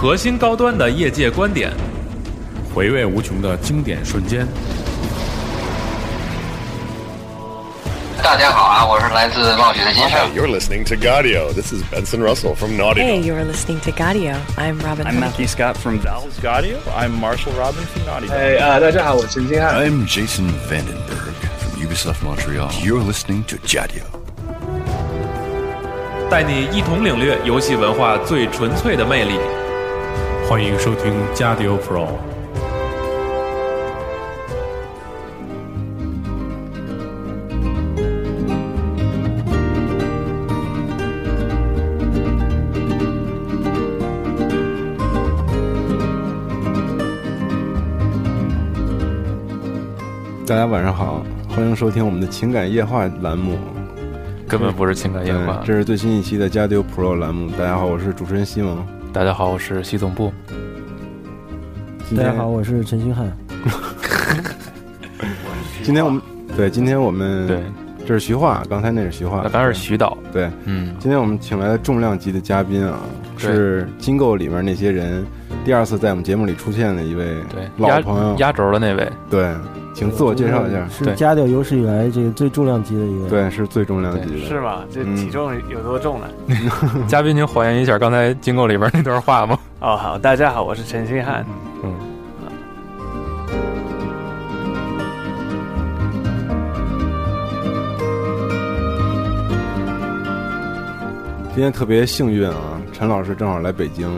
核心高端的业界观点，回味无穷的经典瞬间。大家好啊，我是来自冒雪的金生。Hey, you're listening to Gaudio. This is Benson Russell from Naughty Hey, you're listening to Gaudio. I'm Robin. I'm Matthew Scott from Val's Gaudio. I'm Marshall Robin from Naughty. 哎啊，大家好，我陈金汉。I'm Jason Vandenberg from Ubisoft Montreal. You're listening to Gaudio. 带你一同领略游戏文化最纯粹的魅力。欢迎收听加迪欧 Pro。大家晚上好，欢迎收听我们的情感夜话栏目。根本不是情感夜话，。这是最新一期的加迪欧 Pro 栏目。大家好，我是主持人西蒙。大家好，我是西总部。今天大家好，，我是陈星汉。今天我们对，今天我们对，这是徐化，刚才那是徐化，那当然是徐导。对。嗯，今天我们请来的重量级的嘉宾啊，是金购里面那些人第二次在我们节目里出现的一位对，压老朋友。压轴的那位，对，请自我介绍一下。是家调有史以来这个最重量级的一位。，对，是最重量级的。是吗？这嗯体重有多重呢？嘉宾，您还原一下刚才金购里边那段话吗？哦，好，大家好，我是陈星汉。今天特别幸运啊，陈老师正好来北京，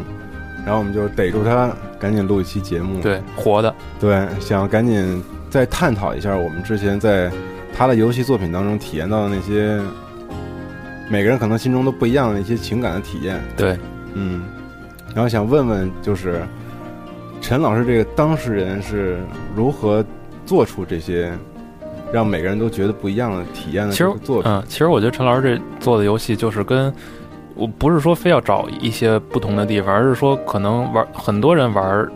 然后我们就逮住他，赶紧录一期节目。对，活的，对，想赶紧再探讨一下我们之前在他的游戏作品当中体验到的那些，每个人可能心中都不一样的一些情感的体验。对，嗯，然后想问问，就是陈老师这个当事人是如何做出这些让每个人都觉得不一样的体验的其实？嗯，其实我觉得陈老师这做的游戏就是跟我不是说非要找一些不同的地方，而是说可能玩很多人玩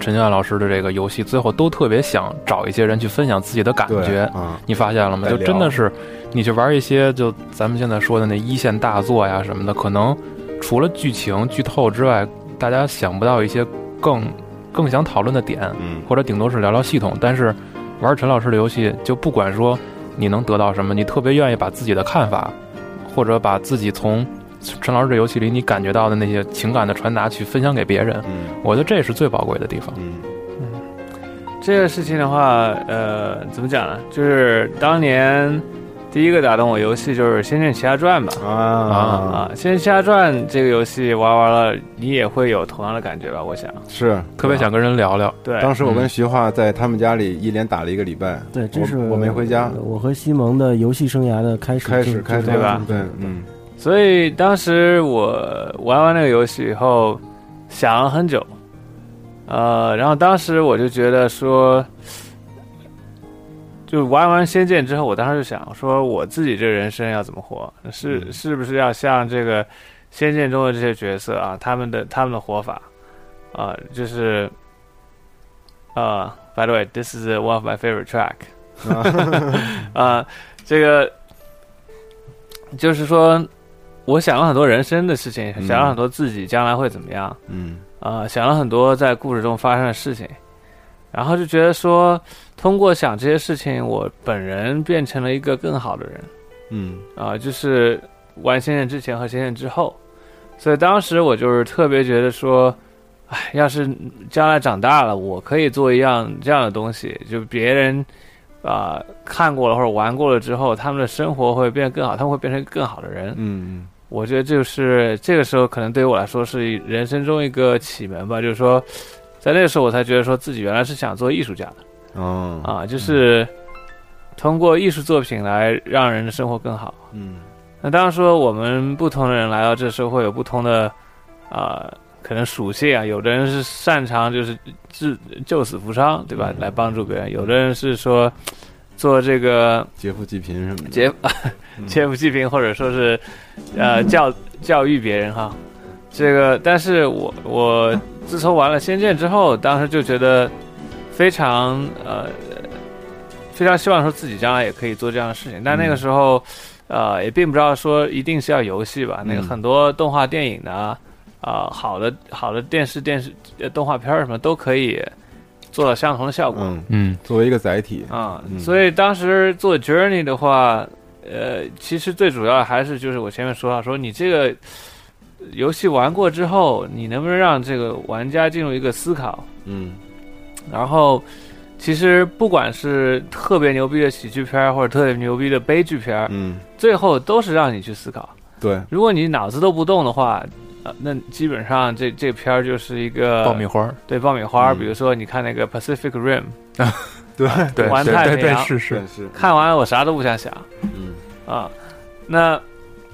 陈星汉老师的这个游戏，最后都特别想找一些人去分享自己的感觉。啊，你发现了吗？就真的是你去玩一些就咱们现在说的那一线大作呀什么的，可能除了剧情剧透之外，大家想不到一些更更想讨论的点，嗯，或者顶多是聊聊系统。但是玩陈老师的游戏，就不管说你能得到什么，你特别愿意把自己的看法，或者把自己从陈老师这游戏里你感觉到的那些情感的传达去分享给别人。嗯我觉得这是最宝贵的地方。嗯这个事情的话，呃，怎么讲呢？就是当年第一个打动我游戏就是《仙剑奇侠传》吧。啊啊，《仙剑奇侠传》这个游戏玩完了，你也会有同样的感觉吧？我想，是特别想跟人聊聊，对，当时我跟徐化在他们家里一连打了一个礼拜，对，这是我我没回家，我和西蒙的游戏生涯的开始，开始开始对吧对，嗯所以当时我玩完那个游戏以后，想了很久，呃，然后当时我就觉得说，就玩完《仙剑》之后，我当时就想说，我自己这人生要怎么活？是嗯是不是要像这个《仙剑》中的这些角色啊，他们的他们的活法啊、就是啊、b y the way，this is one of my favorite track。啊，这个就是说，我想了很多人生的事情，嗯想了很多自己将来会怎么样，嗯啊、想了很多在故事中发生的事情，然后就觉得说，通过想这些事情，我本人变成了一个更好的人嗯啊、就是玩仙剑之前和仙剑之后，所以当时我就是特别觉得说。哎，要是将来长大了，我可以做一样这样的东西，就别人啊、看过了或者玩过了之后，他们的生活会变得更好，他们会变成更好的人。嗯我觉得就是这个时候，可能对于我来说是人生中一个启蒙吧，就是说，在那个时候我才觉得说自己原来是想做艺术家的嗯哦啊，就是通过艺术作品来让人的生活更好。嗯那当然说，我们不同的人来到这社会有不同的啊、可能属性啊，有的人是擅长就是治救死扶伤，对吧？嗯来帮助别人，有的人是说做这个劫富济贫什么的，劫嗯 劫富济贫，或者说是呃教教育别人哈。这个，但是我我自从玩了《仙剑》之后，当时就觉得非常呃非常希望说自己将来也可以做这样的事情，但那个时候。呃，也并不知道说一定是要游戏吧，那个嗯。很多动画电影的啊，啊、好的好的电视电视呃动画片儿什么都可以做到相同的效果。嗯嗯，作为一个载体，啊、嗯所以当时做 Journey 的话，呃，其实最主要的还是就是我前面说到，说你这个游戏玩过之后，你能不能让这个玩家进入一个思考？嗯然后，其实不管是特别牛逼的喜剧片儿，或者特别牛逼的悲剧片儿，嗯，最后都是让你去思考。对，如果你脑子都不动的话，呃，那基本上这这片儿就是一个爆米花，对爆米花。嗯比如说，你看那个 Pacific Rim，对对环对对对，太平洋是是，是，看完了我啥都不想想嗯，啊。那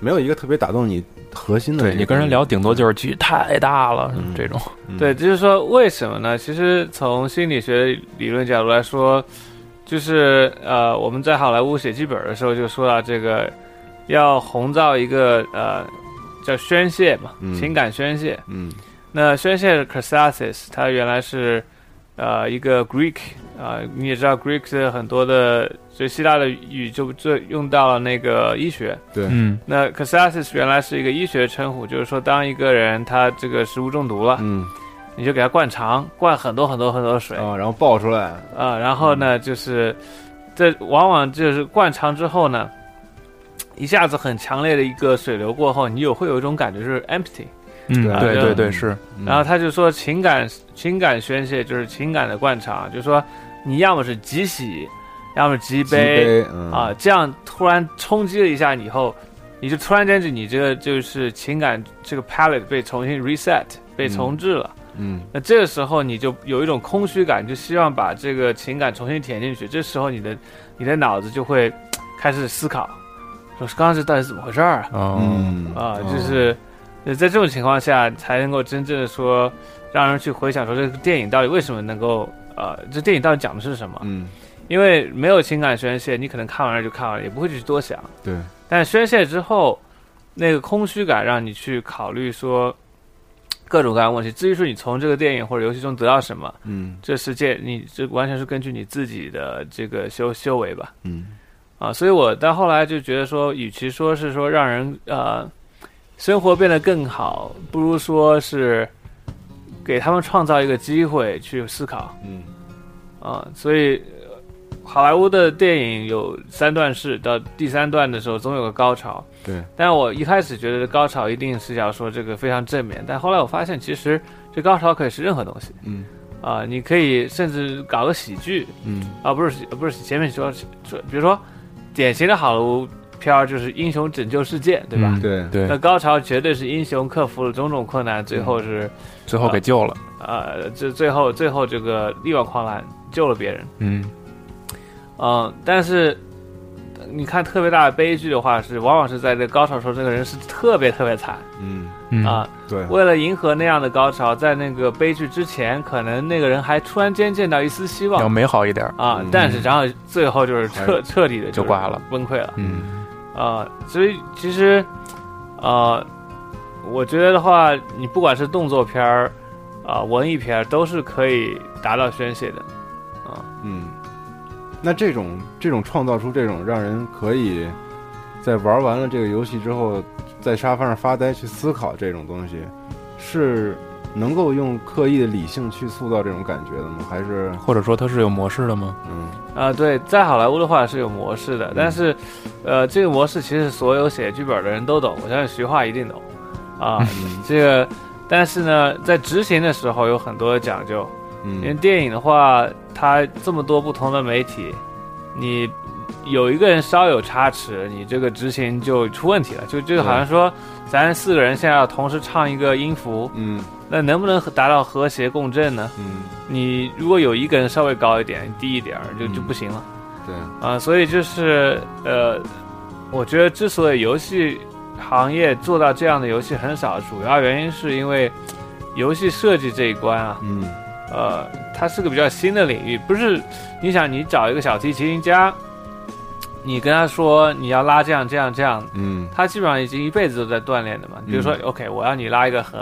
没有一个特别打动你核心的你跟人聊，顶多就是剧太大了嗯这种。嗯对，就是说为什么呢？其实从心理学理论角度来说，就是呃，我们在好莱坞写剧本的时候就说到这个，要红造一个呃叫宣泄嘛，嗯。情感宣泄。嗯。那宣泄是 catharsis，它原来是呃一个 Greek 啊、你也知道 Greek 的很多的就希腊的语就就用到了那个医学。对，嗯。那 catharsis 原来是一个医学称呼，就是说当一个人他这个食物中毒了，嗯。你就给他灌肠，灌很多很多很多的水。啊、啊，然后爆出来。啊，然后呢就是这往往就是灌肠之后呢。一下子很强烈的一个水流过后，你有会有一种感觉就是 empty，嗯，对对对对是，嗯。然后他就说情感情感宣泄就是情感的灌肠，就是说你要么是极喜，要么极极悲啊，这样突然冲击了一下以后，你就突然间就你这个就是情感这个 palette 被重新 reset 被重置了。嗯。那这个时候你就有一种空虚感，就希望把这个情感重新填进去。这时候你的你的脑子就会开始思考，说刚刚这到底怎么回事儿啊？哦，嗯啊，哦就是呃在这种情况下才能够真正的说，让人去回想说这个电影到底为什么能够呃，这电影到底讲的是什么？嗯因为没有情感宣泄，你可能看完了就看完了，也不会去多想。对，但宣泄之后，那个空虚感让你去考虑说各种各样的问题。至于说你从这个电影或者游戏中得到什么，嗯这世界你这完全是根据你自己的这个修修为吧。嗯啊，所以我到后来就觉得说，与其说是说让人呃生活变得更好，不如说是给他们创造一个机会去思考嗯啊。所以呃好莱坞的电影有三段式，到第三段的时候总有个高潮。对，但我一开始觉得高潮一定是要说这个非常正面，但后来我发现其实这高潮可以是任何东西嗯啊，你可以甚至搞个喜剧，嗯啊，不是不是前面说说，比如说典型的好莱坞片儿就是英雄拯救世界，对吧？嗯对对那，高潮绝对是英雄克服了种种困难，最后是最后给救了。呃，这最后最后这个力挽狂澜救了别人。嗯嗯，但是呃你看特别大的悲剧的话，是往往是在这高潮时候，这个人是特别特别惨嗯嗯啊。对，为了迎合那样的高潮，在那个悲剧之前，可能那个人还突然间见到一丝希望要望美好一点。啊嗯，但是然后最后就是彻彻底的就挂了，崩溃了。嗯啊、所以其实，呃，我觉得的话，你不管是动作片儿，啊、文艺片儿，都是可以达到宣泄的。啊、嗯，那这种这种创造出这种让人可以在玩完了这个游戏之后，在沙发上发呆去思考这种东西，是能够用刻意的理性去塑造这种感觉的吗？还是或者说它是有模式的吗？嗯啊，对，在好莱坞的话是有模式的，但是，呃，这个模式其实所有写剧本的人都懂，我相信徐化一定懂。啊，嗯这个，但是呢，在执行的时候有很多的讲究。因为嗯电影的话，它这么多不同的媒体，你有一个人稍有差池，你这个执行就出问题了。就就好像说，咱四个人现在要同时唱一个音符，嗯那能不能达到和谐共振呢？嗯，你如果有一个人稍微高一点、低一点儿，就就嗯不行了对，啊。所以就是呃，我觉得之所以游戏行业做到这样的游戏很少，主要原因是因为游戏设计这一关啊，嗯呃，它是个比较新的领域，不是？你想，你找一个小提琴家，你跟他说你要拉这样这样这样，嗯他基本上已经一辈子都在锻炼的嘛。比如说、嗯 o k 我要你拉一个很，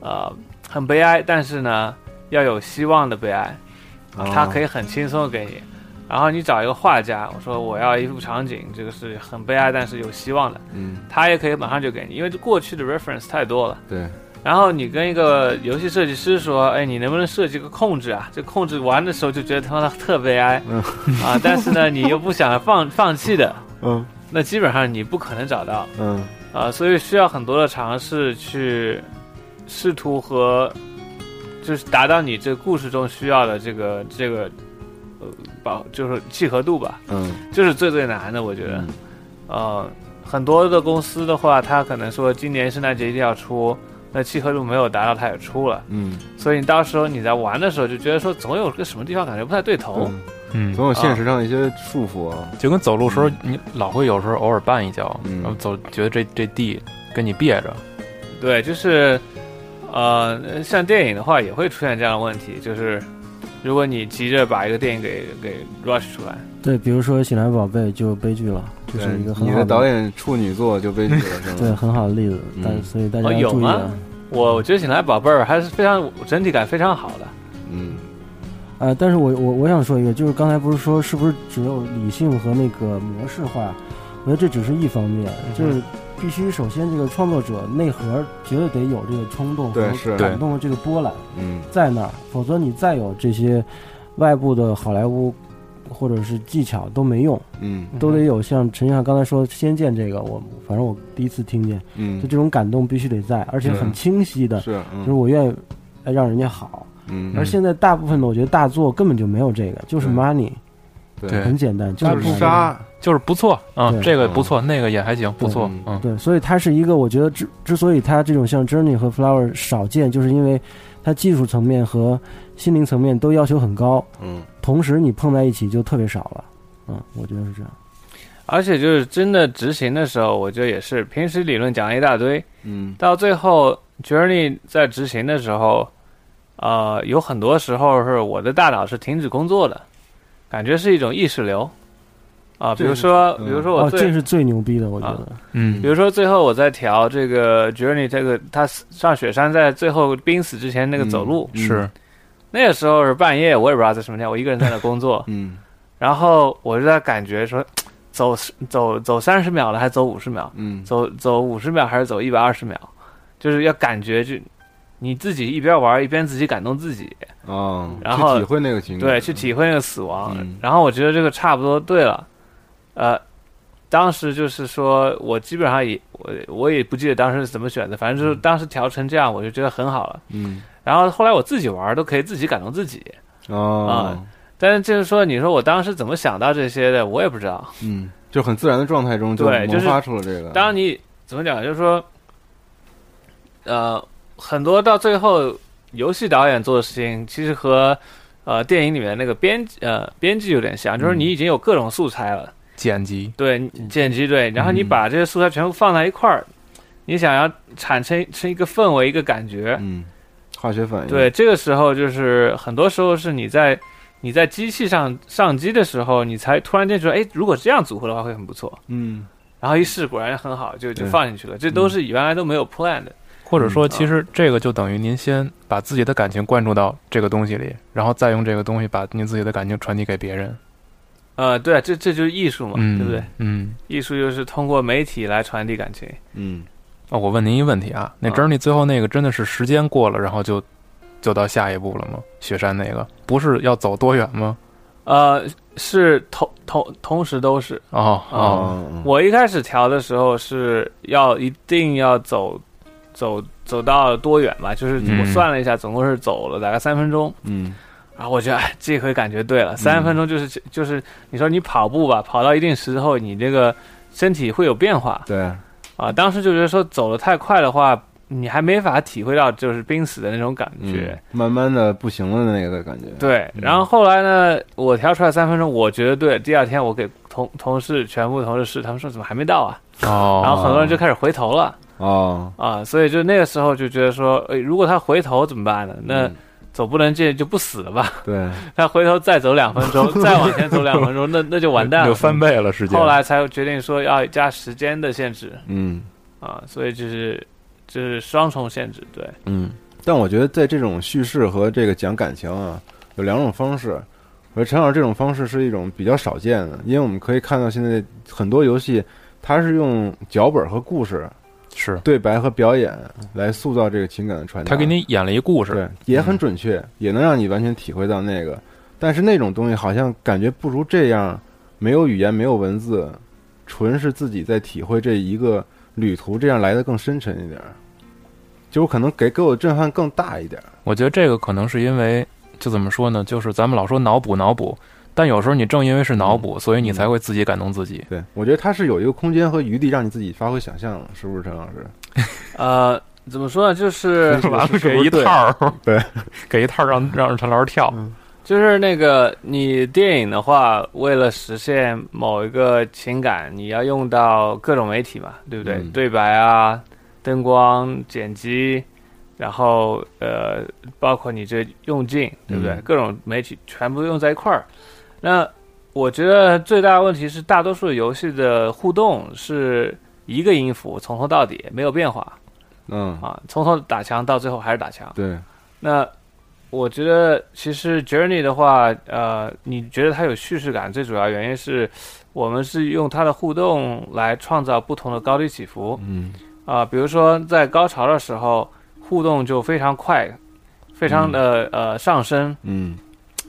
呃，很悲哀，但是呢，要有希望的悲哀，哦他可以很轻松的给你。然后你找一个画家，我说我要一幅场景，这个是很悲哀但是有希望的，嗯他也可以马上就给你，因为这过去的 reference 太多了。对，然后你跟一个游戏设计师说，哎，你能不能设计个控制啊？这控制玩的时候就觉得他妈特悲哀，啊，但是呢，你又不想放放弃的，嗯，那基本上你不可能找到，嗯，啊，所以需要很多的尝试去试图和就是达到你这个故事中需要的这个这个呃保就是契合度吧，嗯，这是最最难的，我觉得，呃，很多的公司的话，他可能说今年圣诞节一定要出。那契合度没有达到，它也出了，嗯，所以你到时候你在玩的时候就觉得说总有个什么地方感觉不太对头，嗯，总有现实上的一些束缚啊，就跟走路时候你老会有时候偶尔绊一跤，然后走觉得这这地跟你别着，对，就是呃，像电影的话也会出现这样的问题，就是如果你急着把一个电影给给 rush 出来，对，比如说《醒来宝贝》就悲剧了，就是一个很好你的导演处女作就悲剧了，是吗？对，很好的例子，但所以大家要注意啊。我我觉得《醒来宝贝儿》还是非常整体感非常好的。嗯，呃，但是我我我想说一个，就是刚才不是说是不是只有理性和那个模式化？我觉得这只是一方面，就是必须首先这个创作者内核绝对得有这个冲动和感动的这个波澜，嗯，在那儿，否则你再有这些外部的好莱坞。或者是技巧都没用，嗯，都得有像陈翔刚才说《仙剑》这个，我反正我第一次听见，嗯，就这种感动必须得在，而且很清晰的，是，就是我愿意让人家好，嗯，而现在大部分的我觉得大作根本就没有这个，就是 money，对，很简单，就是杀，就是不错啊，这个不错，那个也还行，不错，嗯，对，所以它是一个，我觉得之之所以它这种像 Journey 和 Flower 少见，就是因为它技术层面和心灵层面都要求很高，嗯，同时你碰在一起就特别少了。嗯，我觉得是这样，而且就是真的执行的时候，我觉得也是平时理论讲了一大堆，嗯，到最后 Journey 在执行的时候，呃，有很多时候是我的大脑是停止工作的，感觉是一种意识流，啊，比如说，比如说我哦，这是最牛逼的，我觉得，嗯，比如说最后我在调这个 Journey 这个他上雪山在最后濒死之前那个走路。是，那个时候是半夜，我也不知道在什么天，我一个人在那工作，嗯。然后我就在感觉说，走走走三十秒了，还走五十秒？嗯，走走五十秒还是走一百二十秒？就是要感觉就你自己一边玩一边自己感动自己哦，然后体会那个情，对，去体会那个死亡。嗯、然后我觉得这个差不多对了。呃，当时就是说我基本上也我我也不记得当时是怎么选的，反正就是当时调成这样，我就觉得很好了。嗯，然后后来我自己玩都可以自己感动自己。哦。啊但是就是说，你说我当时怎么想到这些的，我也不知道。嗯，就很自然的状态中就萌发出了这个。当你怎么讲，就是说，呃，很多到最后，游戏导演做的事情，其实和呃电影里面那个编呃编辑有点像，就是你已经有各种素材了，剪辑。对剪辑对，然后你把这些素材全部放在一块儿，你想要产生成一个氛围、一个感觉，嗯，化学反应。对，这个时候就是很多时候是你在。你在机器上上机的时候，你才突然间觉得，哎，如果这样组合的话会很不错。嗯，然后一试果然很好，就就放进去了。这都是原来都没有 plan 的。或者说，其实这个就等于您先把自己的感情灌注到这个东西里，然后再用这个东西把您自己的感情传递给别人。呃，对，这这就是艺术嘛，嗯、对不对？嗯，艺术就是通过媒体来传递感情。嗯，哦，我问您一个问题啊，那 Journey 最后那个真的是时间过了，然后就就到下一步了吗？雪山那个不是要走多远吗？呃，是同同同时都是哦哦。我一开始调的时候是要一定要走走走到多远吧？就是我算了一下，总共是走了大概三分钟。嗯，然后我觉得哎，这回感觉对了，三分钟就是就是你说你跑步吧，跑到一定时候，你这个身体会有变化。对啊，当时就觉得说走的太快的话。你还没法体会到就是濒死的那种感觉，嗯、慢慢的不行了的那个感觉。对，然后后来呢，我调出来三分钟，我觉得对。第二天我给同同事全部同事试，他们说怎么还没到啊？哦，然后很多人就开始回头了。哦，啊，所以就那个时候就觉得说，诶，如果他回头怎么办呢？那走不能进就不死了吧？对，他回头再走两分钟，再往前走两分钟，那那就完蛋了，就翻倍了时间。后来才决定说要加时间的限制。嗯，啊，所以就是。就是双重限制，对，嗯，但我觉得在这种叙事和这个讲感情啊，有两种方式。而陈老师这种方式是一种比较少见的，因为我们可以看到现在很多游戏，它是用脚本和故事是对白和表演来塑造这个情感的传达。他给你演了一故事，对，也很准确，也能让你完全体会到那个。但是那种东西好像感觉不如这样，没有语言，没有文字，纯是自己在体会这一个旅途，这样来的更深沉一点儿。就我可能给给我的震撼更大一点儿。我觉得这个可能是因为，就怎么说呢？就是咱们老说脑补脑补，但有时候你正因为是脑补，所以你才会自己感动自己。对，我觉得它是有一个空间和余地让你自己发挥想象的，是不是陈老师？呃，怎么说呢？就是 完了给一套儿，对，给一套儿让让陈老师跳。就是那个你电影的话，为了实现某一个情感，你要用到各种媒体嘛，对不对？嗯对白啊，灯光、剪辑，然后呃，包括你这用镜，对不对？嗯各种媒体全部用在一块儿。那我觉得最大的问题是，大多数游戏的互动是一个音符从头到底没有变化嗯，啊，从头打墙到最后还是打墙。对，那我觉得其实 Journey 的话，呃，你觉得它有叙事感，最主要原因是我们是用它的互动来创造不同的高低起伏。嗯啊、比如说在高潮的时候，互动就非常快，非常的、呃上升。嗯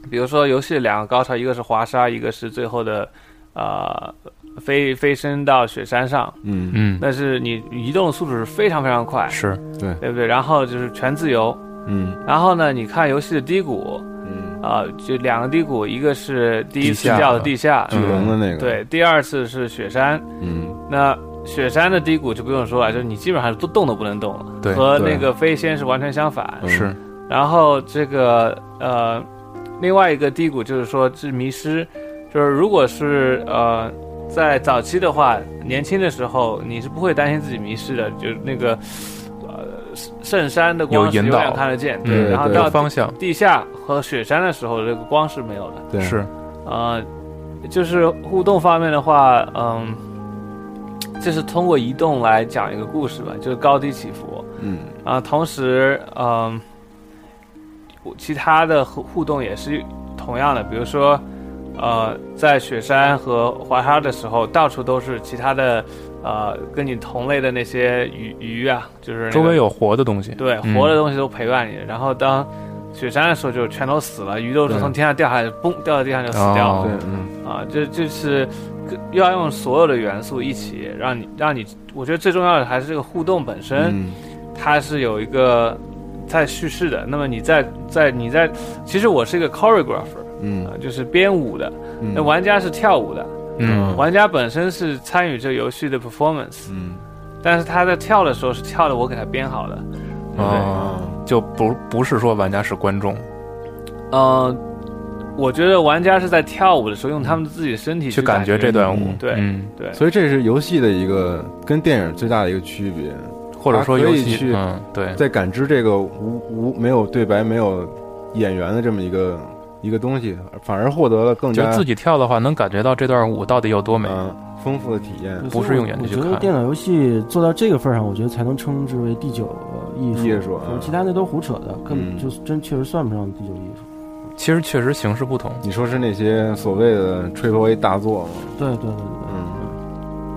比如说游戏两个高潮，一个是滑沙，一个是最后的呃飞飞升到雪山上。嗯嗯，但是你移动的速度是非常非常快，是对对不对？然后就是全自由。嗯然后呢，你看游戏的低谷，嗯，啊、就两个低谷，一个是第一次掉的地下，巨龙的那个，，对，第二次是雪山。嗯那雪山的低谷就不用说了，就是你基本上都动都不能动了，对对和那个飞仙是完全相反。嗯是，然后这个呃，另外一个低谷就是说是迷失，就是如果是呃在早期的话，年轻的时候你是不会担心自己迷失的，就是那个呃圣山的光有引导。是永远看得见，嗯对，然后到方向。地下和雪山的时候，这个光是没有的。对，是。呃，就是互动方面的话，嗯，就是通过移动来讲一个故事吧，就是高低起伏。嗯。啊、同时，嗯，我其他的互互动也是同样的，比如说，呃，在雪山和滑沙的时候，到处都是其他的，呃，跟你同类的那些鱼鱼啊，就是、那个、周围有活的东西，对嗯。活的东西都陪伴你。然后当雪山的时候，就全都死了，鱼都是从天上掉下来，嘣掉到地上就死掉了。哦对，嗯啊，这就是要用所有的元素一起让你让你，我觉得最重要的还是这个互动本身，嗯。它是有一个在叙事的。那么你在在你在，其实我是一个 choreographer 嗯。啊，就是编舞的，嗯，那玩家是跳舞的，嗯，玩家本身是参与这个游戏的 performance，嗯。但是他在跳的时候是跳的我给他编好的，对不对？哦，就不不是说玩家是观众，嗯、我觉得玩家是在跳舞的时候用他们自己的身体去感感觉这段舞，对嗯，对，所以这是游戏的一个跟电影最大的一个区别，或者说游戏，去嗯，对，在感知这个无无没有对白、没有演员的这么一个一个东西，反而获得了更加就自己跳的话，能感觉到这段舞到底有多美。嗯丰富的体验。不是用眼睛去看我觉得电脑游戏做到这个份儿上，我觉得才能称之为第九呃艺术。艺术其他那都胡扯的，根嗯本就真确实算不上第九艺术。其实确实形式不同，你说是那些所谓的 Triple A 大作吗？对对对对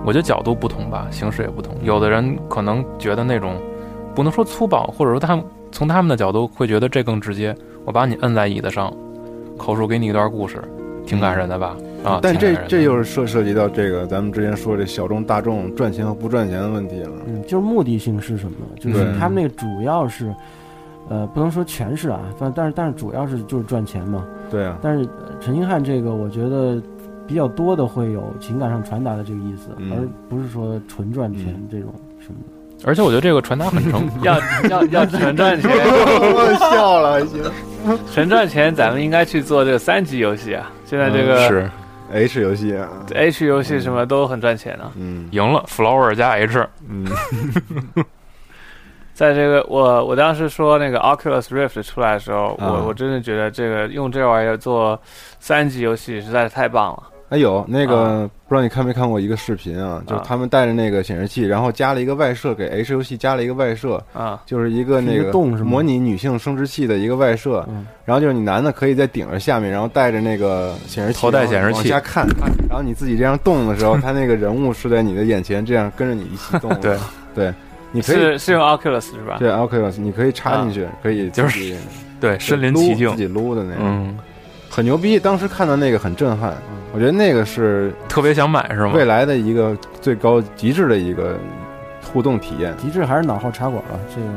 我觉得角度不同吧，形式也不同。有的人可能觉得那种不能说粗暴，或者说他们从他们的角度会觉得这更直接。我把你摁在椅子上，口述给你一段故事，挺感人的吧？啊，但这这又是涉涉及到这个咱们之前说这小众大众赚钱和不赚钱的问题了。嗯，就是目的性是什么？就是他们那个主要是，呃，不能说全是啊，但但是但是主要是就是赚钱嘛。对啊，但是呃陈星汉这个，我觉得比较多的会有情感上传达的这个意思，嗯而不是说纯赚钱嗯这种什么的。而且我觉得这个传达很成要 要要纯 赚钱，我笑了还行。纯赚钱，咱们应该去做这个三级游戏啊。现在这个是 H 游戏啊，H 游戏什么都很赚钱啊。嗯赢了，flower 加 H，嗯 在这个我我当时说那个 Oculus Rift 出来的时候，啊我我真的觉得这个用这玩意儿做三级游戏实在是太棒了。哎有那个、啊。不知道你看没看过一个视频啊，就是他们带着那个显示器，然后加了一个外设，给 H 游戏加了一个外设，啊，就是一个那个洞是模拟女性生殖器的一个外设。嗯。然后就是你男的可以在顶着下面，然后带着那个显示器，头戴显示器。往下看，然后你自己这样动的时候，他那个人物是在你的眼前这样跟着你一起动。的。对。对，你可以是是用 Oculus 是吧？对 Oculus，你可以插进去，可以就是自己对，身临其境。自，己撸的那种，嗯，很牛逼。当时看到那个很震撼，我觉得那个是特别想买是吗？未来的一个最高极致的一个互动体验。极致还是脑后茶馆吧，这个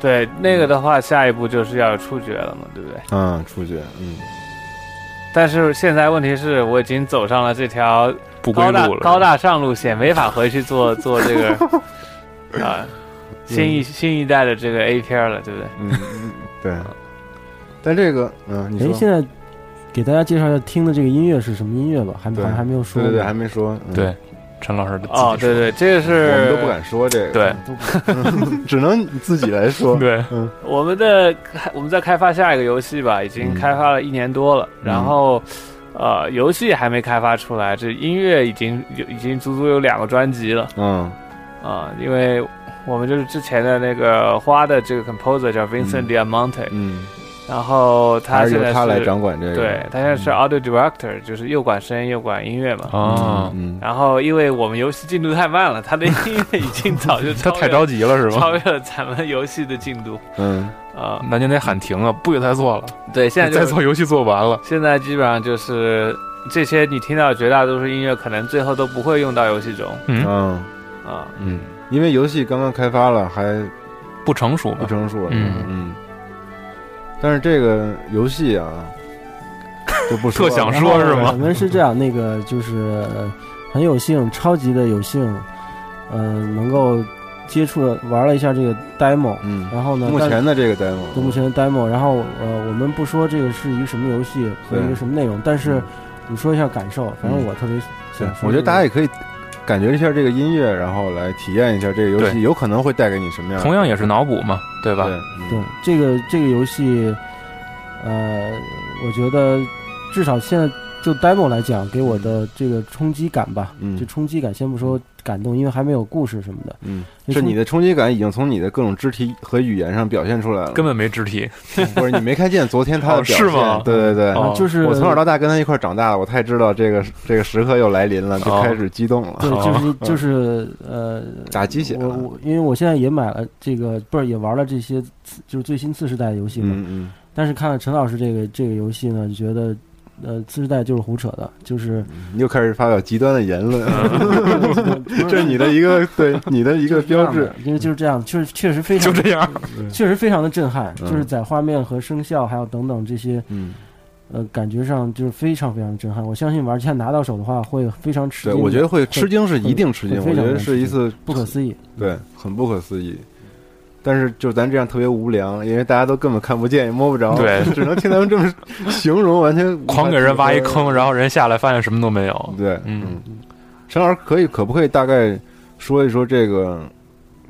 对，那个的话，下一步就是要有触觉了嘛，对不对？嗯，出去，嗯，但是现在问题是我已经走上了这条不归高大路了，高大上路线，没法回去做 做这个啊新一新一代的这个 A 片了，对不对？嗯，嗯对。但这个，嗯，你哎，说，现在给大家介绍一下听的这个音乐是什么音乐吧？还对还还没有说，对对对，还没说，嗯。对，陈老师的哦，对对，这个是我们都不敢说这个，对，只能你自己来说。对，我们的开我们在开发下一个游戏吧，已经嗯开发了一年多了，然后呃，游戏还没开发出来，这音乐已经有已经足足有两个专辑了。嗯。啊、因为我们就是之前的那个花的这个 composer 叫 Vincent Diamante，、嗯，然后他现在由他来掌管这个。对他现在是 audio director，就是又管声音又管音乐嘛。啊，嗯，然后，因为我们游戏进度太慢了，他的音乐已经早就 他太着急了是超？越了咱们游戏的进度嗯啊、那就得喊停了，不给他做了，对，现在就再做游戏做完了，现在基本上就是这些你听到绝大多数音乐，可能最后都不会用到游戏中嗯，嗯啊。嗯，因为游戏刚刚开发了，还不成熟吧？不成熟。嗯嗯。但是这个游戏啊，就不说特想说是吗？我们是这样，那个就是呃很有幸，超级的有幸，呃，能够接触了玩了一下这个 demo，嗯，然后呢，目前的这个 demo，对目前的 demo，然后呃，我们不说这个是一个什么游戏和一个什么内容，但是你说一下感受，反正嗯我特别想说这个，我觉得大家也可以感觉一下这个音乐，然后来体验一下这个游戏有可能会带给你什么样。同样也是脑补嘛，对吧？对这个这个游戏，呃，我觉得至少现在就 demo 来讲，给我的这个冲击感吧，嗯这冲击感先不说感动，因为还没有故事什么的，嗯，那冲是你的冲击感已经从你的各种肢体和语言上表现出来了，根本没肢体，不是你没看见昨天他的哦表现？是吗？对对对，哦就是我从小到大跟他一块儿长大的，我太知道这个这个时刻又来临了，就哦开始激动了，对，哦就是就是 呃，打鸡血。我我因为我现在也买了这个，不是也玩了这些次就是最新次世代的游戏嘛，嗯嗯，但是看了陈老师这个这个游戏呢，就觉得呃次世代就是胡扯的，就是你又开始发表极端的言论，这这是你的一个对你的一个标志。，因为就是这样，确实确实非常 就这样。确实非常的震撼，嗯就是在画面和声效还有等等这些嗯，呃感觉上就是非常非常震撼。我相信玩家拿到手的话会非常吃，惊对。我觉得会吃惊是一定吃惊，我觉得是一次不可思议。对，很不可思议。但是就咱这样特别无良，因为大家都根本看不见也摸不着，对。只能听他们这么形容，完全 狂给人挖一坑，然后人下来发现什么都没有。对，嗯。嗯，陈老师可以可不可以大概说一说这个，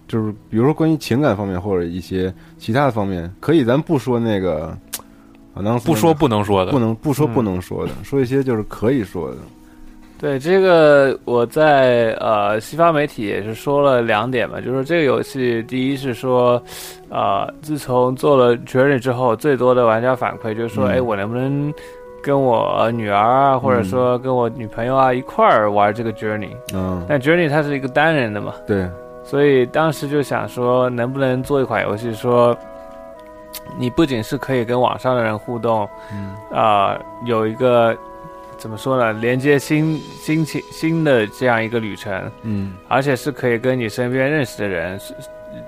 就是比如说关于情感方面或者一些其他的方面，可以咱不说那个，啊，能不说不能说的，不能不说嗯不能说的，说一些就是可以说的，对这个，我在呃西方媒体也是说了两点嘛，就是这个游戏，第一是说，呃，自从做了 Journey 之后，最多的玩家反馈就是说，嗯哎、我能不能跟我女儿啊，或者说跟我女朋友啊一块儿玩这个 Journey？嗯，但 Journey 它是一个单人的嘛，对，所以当时就想说，能不能做一款游戏说。你不仅是可以跟网上的人互动，嗯啊、有一个怎么说呢，连接新新情新的这样一个旅程，嗯。而且是可以跟你身边认识的人，是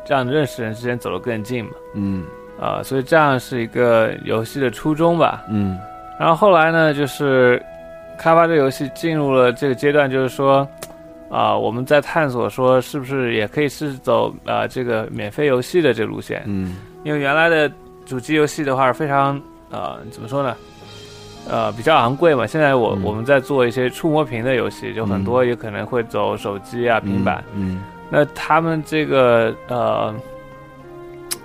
让认识人之间走得更近嘛，嗯。啊、所以这样是一个游戏的初衷吧。嗯。然后后来呢，就是开发这个游戏进入了这个阶段，就是说，啊、我们在探索说是不是也可以是走啊、这个免费游戏的这个路线，嗯。因为原来的主机游戏的话是非常呃怎么说呢？呃，比较昂贵嘛。现在我、嗯我们在做一些触摸屏的游戏，就很多也可能会走手机啊、平板。嗯那他们这个呃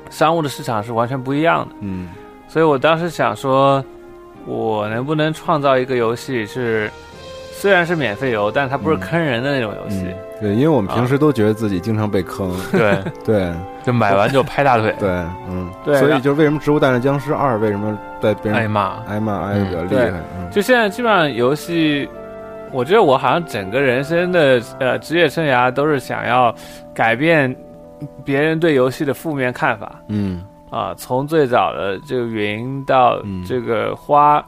商务的市场是完全不一样的。嗯所以我当时想说，我能不能创造一个游戏是虽然是免费游，但它不是嗯。坑人的那种游戏。嗯，对，因为我们平时都觉得自己经常被坑，对，对。就买完就拍大腿，对，嗯，对所以就是为什么《植物大战僵尸二》为什么在别人挨骂。挨骂挨的比较厉害，嗯。就现在基本上游戏，我觉得我好像整个人生的呃职业生涯都是想要改变别人对游戏的负面看法嗯。啊，从最早的这个云到嗯。这个花，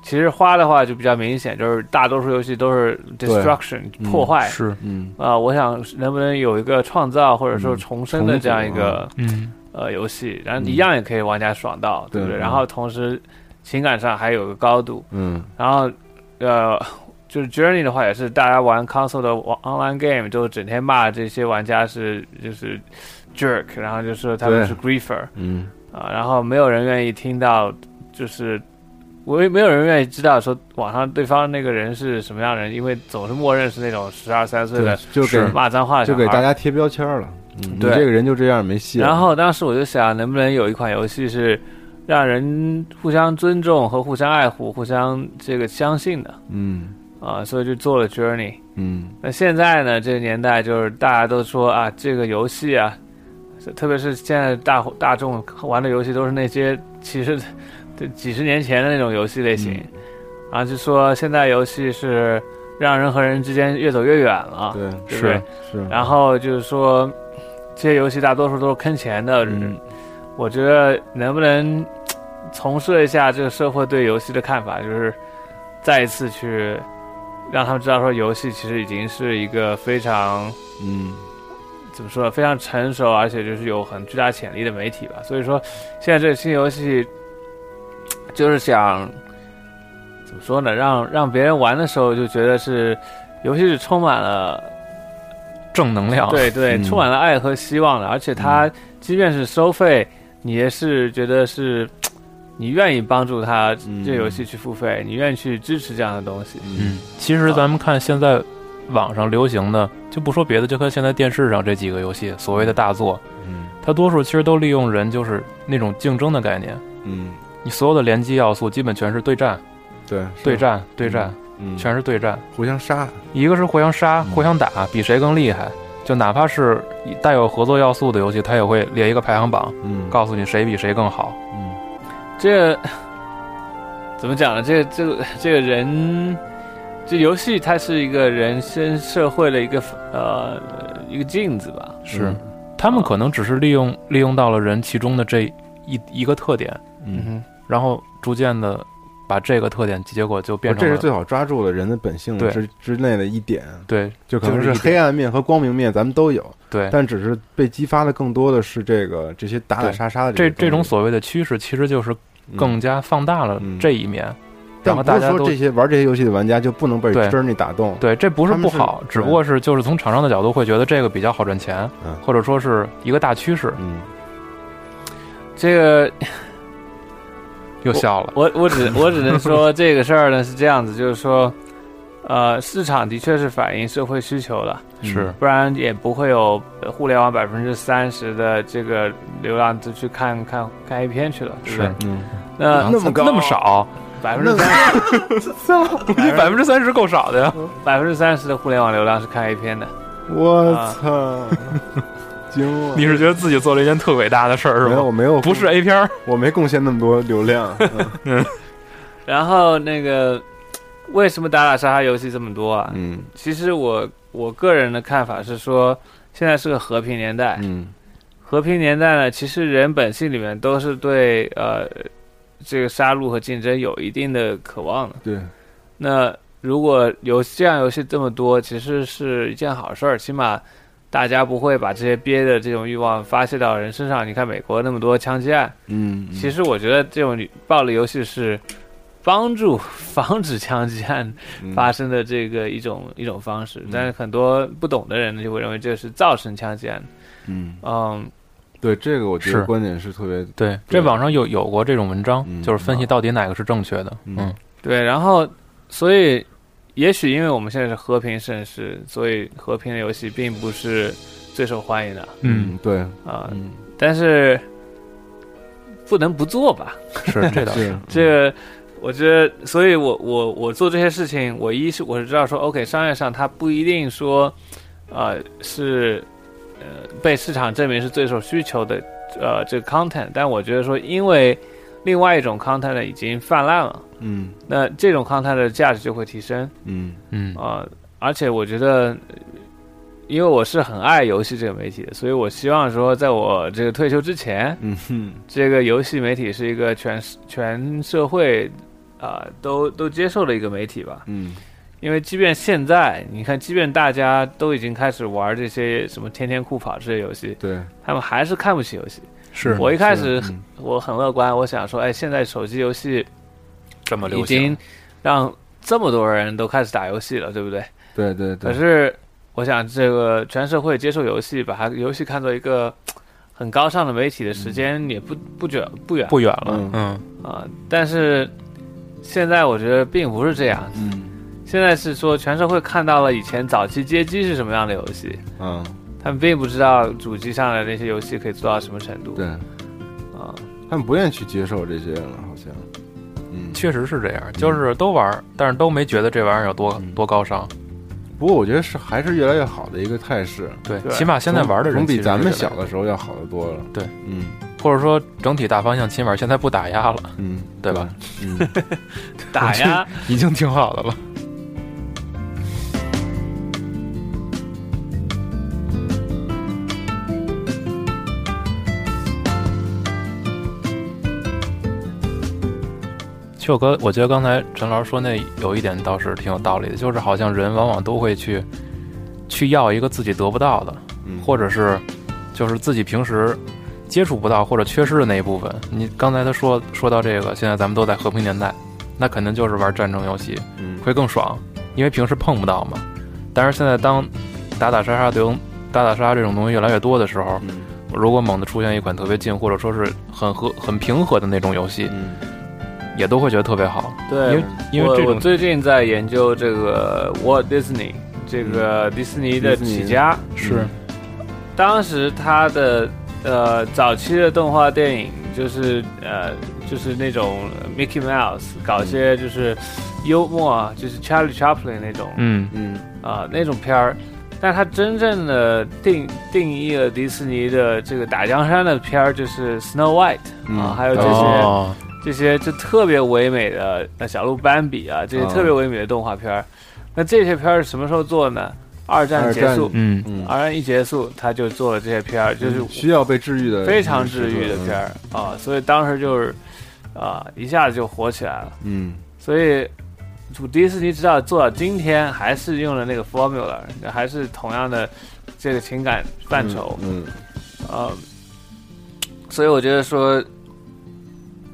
其实花的话就比较明显，就是大多数游戏都是 destruction 嗯破坏。是，嗯。啊，我想能不能有一个创造或者说嗯重生的这样一个嗯。呃游戏，然后嗯一样也可以玩家爽到，对不对？然后同时情感上还有个高度，嗯。然后呃，就是 Journey 的话也是大家玩 console 的网 online game 就整天骂这些玩家是就是 jerk，然后就说他们是 griefer 嗯。啊，然后没有人愿意听到就是。我也没有人愿意知道说网上对方那个人是什么样的人，因为总是默认是那种十二三岁的，就给骂脏话的就给大家贴标签了。嗯，你对这个人就这样没戏了。然后当时我就想，能不能有一款游戏是让人互相尊重和互相爱护、互相这个相信的嗯啊？所以就做了 Journey。嗯那现在呢，这个年代就是大家都说啊，这个游戏啊，特别是现在大大众玩的游戏都是那些其实对几十年前的那种游戏类型，然后就说现在游戏是让人和人之间越走越远了，对对对？是然后就是说，这些游戏大多数都是坑钱的。嗯我觉得能不能从事一下这个社会对游戏的看法，就是再一次去让他们知道说，游戏其实已经是一个非常嗯怎么说呢，非常成熟，而且就是有很巨大潜力的媒体吧。所以说，现在这个新游戏就是想怎么说呢，让让别人玩的时候就觉得是游戏是充满了。正能量，对对，嗯。充满了爱和希望的，而且它即便是收费，你也是觉得是，你愿意帮助他嗯这游戏去付费，你愿意去支持这样的东西。嗯，其实咱们看现在网上流行的，就不说别的，就看现在电视上这几个游戏，所谓的大作，嗯。它多数其实都利用人就是那种竞争的概念，嗯，你所有的联机要素基本全是对战、对对，战、对战，嗯，全是对战。互相杀。一个是互相杀、嗯互相打，比谁更厉害。就哪怕是带有合作要素的游戏，它也会列一个排行榜，嗯告诉你谁比谁更好。嗯这怎么讲呢？这个这个这个人，这游戏它是一个人生社会的一个呃一个镜子吧。是，他们可能只是利用利用到了人其中的这一一个特点，嗯哼，然后逐渐的把这个特点，结果就变成这是最好抓住了人的本性之之内的一点。对就可能是黑暗面和光明面，咱们都有，对。但只是被激发的更多的是这个这些打打杀杀的这这种所谓的趋势，其实就是更加放大了嗯这一面。但不是说然后大家都这些玩这些游戏的玩家就不能被对 Journey 打动，对，这不是不好，只不过是就是从厂商的角度会觉得这个比较好赚钱，嗯或者说是一个大趋势。嗯，这个又笑了。我我只我只能说 这个事儿呢是这样子，就是说，呃，市场的确是反映社会需求了，是。不然也不会有呃互联网百分之三十的这个流量都去看看看 A 片去了，对不对？是？嗯，那那么高那么少，百分之三我觉得百分之三十够少的呀。百分之三十的互联网流量是看 A 片的，我啊。操，惊了！你是觉得自己做了一件特伟大的事儿是吗没有，我没有，不是 A 片儿，我没贡献那么多流量，嗯 然后那个为什么打打杀杀游戏这么多啊？嗯其实我我个人的看法是说，现在是个和平年代，嗯和平年代呢，其实人本性里面都是对呃这个杀戮和竞争有一定的渴望的。对，那如果有这样游戏这么多，其实是一件好事儿，起码大家不会把这些憋的这种欲望发泄到人身上。你看美国那么多枪击案，嗯，嗯。其实我觉得这种暴力游戏是帮助防止枪击案嗯。发生的这个一种、一种方式，但是很多不懂的人呢就会认为这是造成枪击案。嗯，嗯，对这个我觉得是观点是特别对，这网上有有过这种文章，嗯就是分析到底哪个是正确的。嗯。嗯，对，然后所以也许因为我们现在是和平盛世，所以和平的游戏并不是最受欢迎的嗯，对，啊、嗯但是不能不做吧？是这倒是。这个，我觉得，所以我我我做这些事情，我一是我是知道说，OK，商业上它不一定说，呃，是呃被市场证明是最受需求的呃这个 content，但我觉得说，因为另外一种 content 呢已经泛滥了，嗯。那这种 content 的价值就会提升。嗯。嗯。啊、而且我觉得。呃因为我是很爱游戏这个媒体的，所以我希望说，在我这个退休之前，嗯。哼，这个游戏媒体是一个全全社会啊、都都接受的一个媒体吧。嗯。因为即便现在，你看，即便大家都已经开始玩这些什么天天酷跑这些游戏，对，他们还是看不起游戏。是我一开始我很乐观，我想说，哎，现在手机游戏这么流已经行，让这么多人都开始打游戏了，对不对？对对对，可是我想，这个全社会接受游戏，把它游戏看作一个很高尚的媒体的时间也不不远不远不远了嗯，嗯，啊。但是现在我觉得并不是这样，嗯。现在是说全社会看到了以前早期街机是什么样的游戏，啊，他们并不知道主机上的那些游戏可以做到什么程度。对。啊，他们不愿意去接受这些了，好像，嗯，确实是这样，就是都玩儿，但是都没觉得这玩意儿有多嗯。多高尚。不过我觉得是还是越来越好的一个态势，对，起码现在玩的人总比咱们小的时候要好得多了。对，嗯。或者说整体大方向，起码现在不打压了，嗯，对吧？嗯，打压？已经挺好的了。其实我刚，我觉得刚才陈老师说那有一点倒是挺有道理的，就是好像人往往都会去去要一个自己得不到的，嗯或者是就是自己平时接触不到或者缺失的那一部分。你刚才他说说到这个，现在咱们都在和平年代，那肯定就是玩战争游戏嗯会更爽，因为平时碰不到嘛。但是现在当打打杀杀这种打打杀杀这种东西越来越多的时候，嗯如果猛地出现一款特别近或者说是很和很平和的那种游戏，嗯也都会觉得特别好。对，因为因为最近在研究这个 Walt Disney 这个迪士尼的起家，是。当时他的呃早期的动画电影就是呃就是那种 Mickey Mouse 搞些就是幽默，就是 Charlie Chaplin 那种。嗯。嗯。啊、那种片儿。但他真正的定定义了迪士尼的这个打江山的片儿，就是 Snow White 嗯。啊，还有这些、哦，这些就特别唯美的那小鹿斑比啊，这些哦特别唯美的动画片儿。那这些片儿是什么时候做呢？二战结束，嗯。嗯，二战一结束，他就做了这些片儿，就是需要被治愈的，非常治愈的片儿。啊，所以当时就是啊一下子就火起来了。嗯。所以迪士尼直到做到今天，还是用了那个 formula，还是同样的这个情感范畴。嗯呃，所以我觉得说，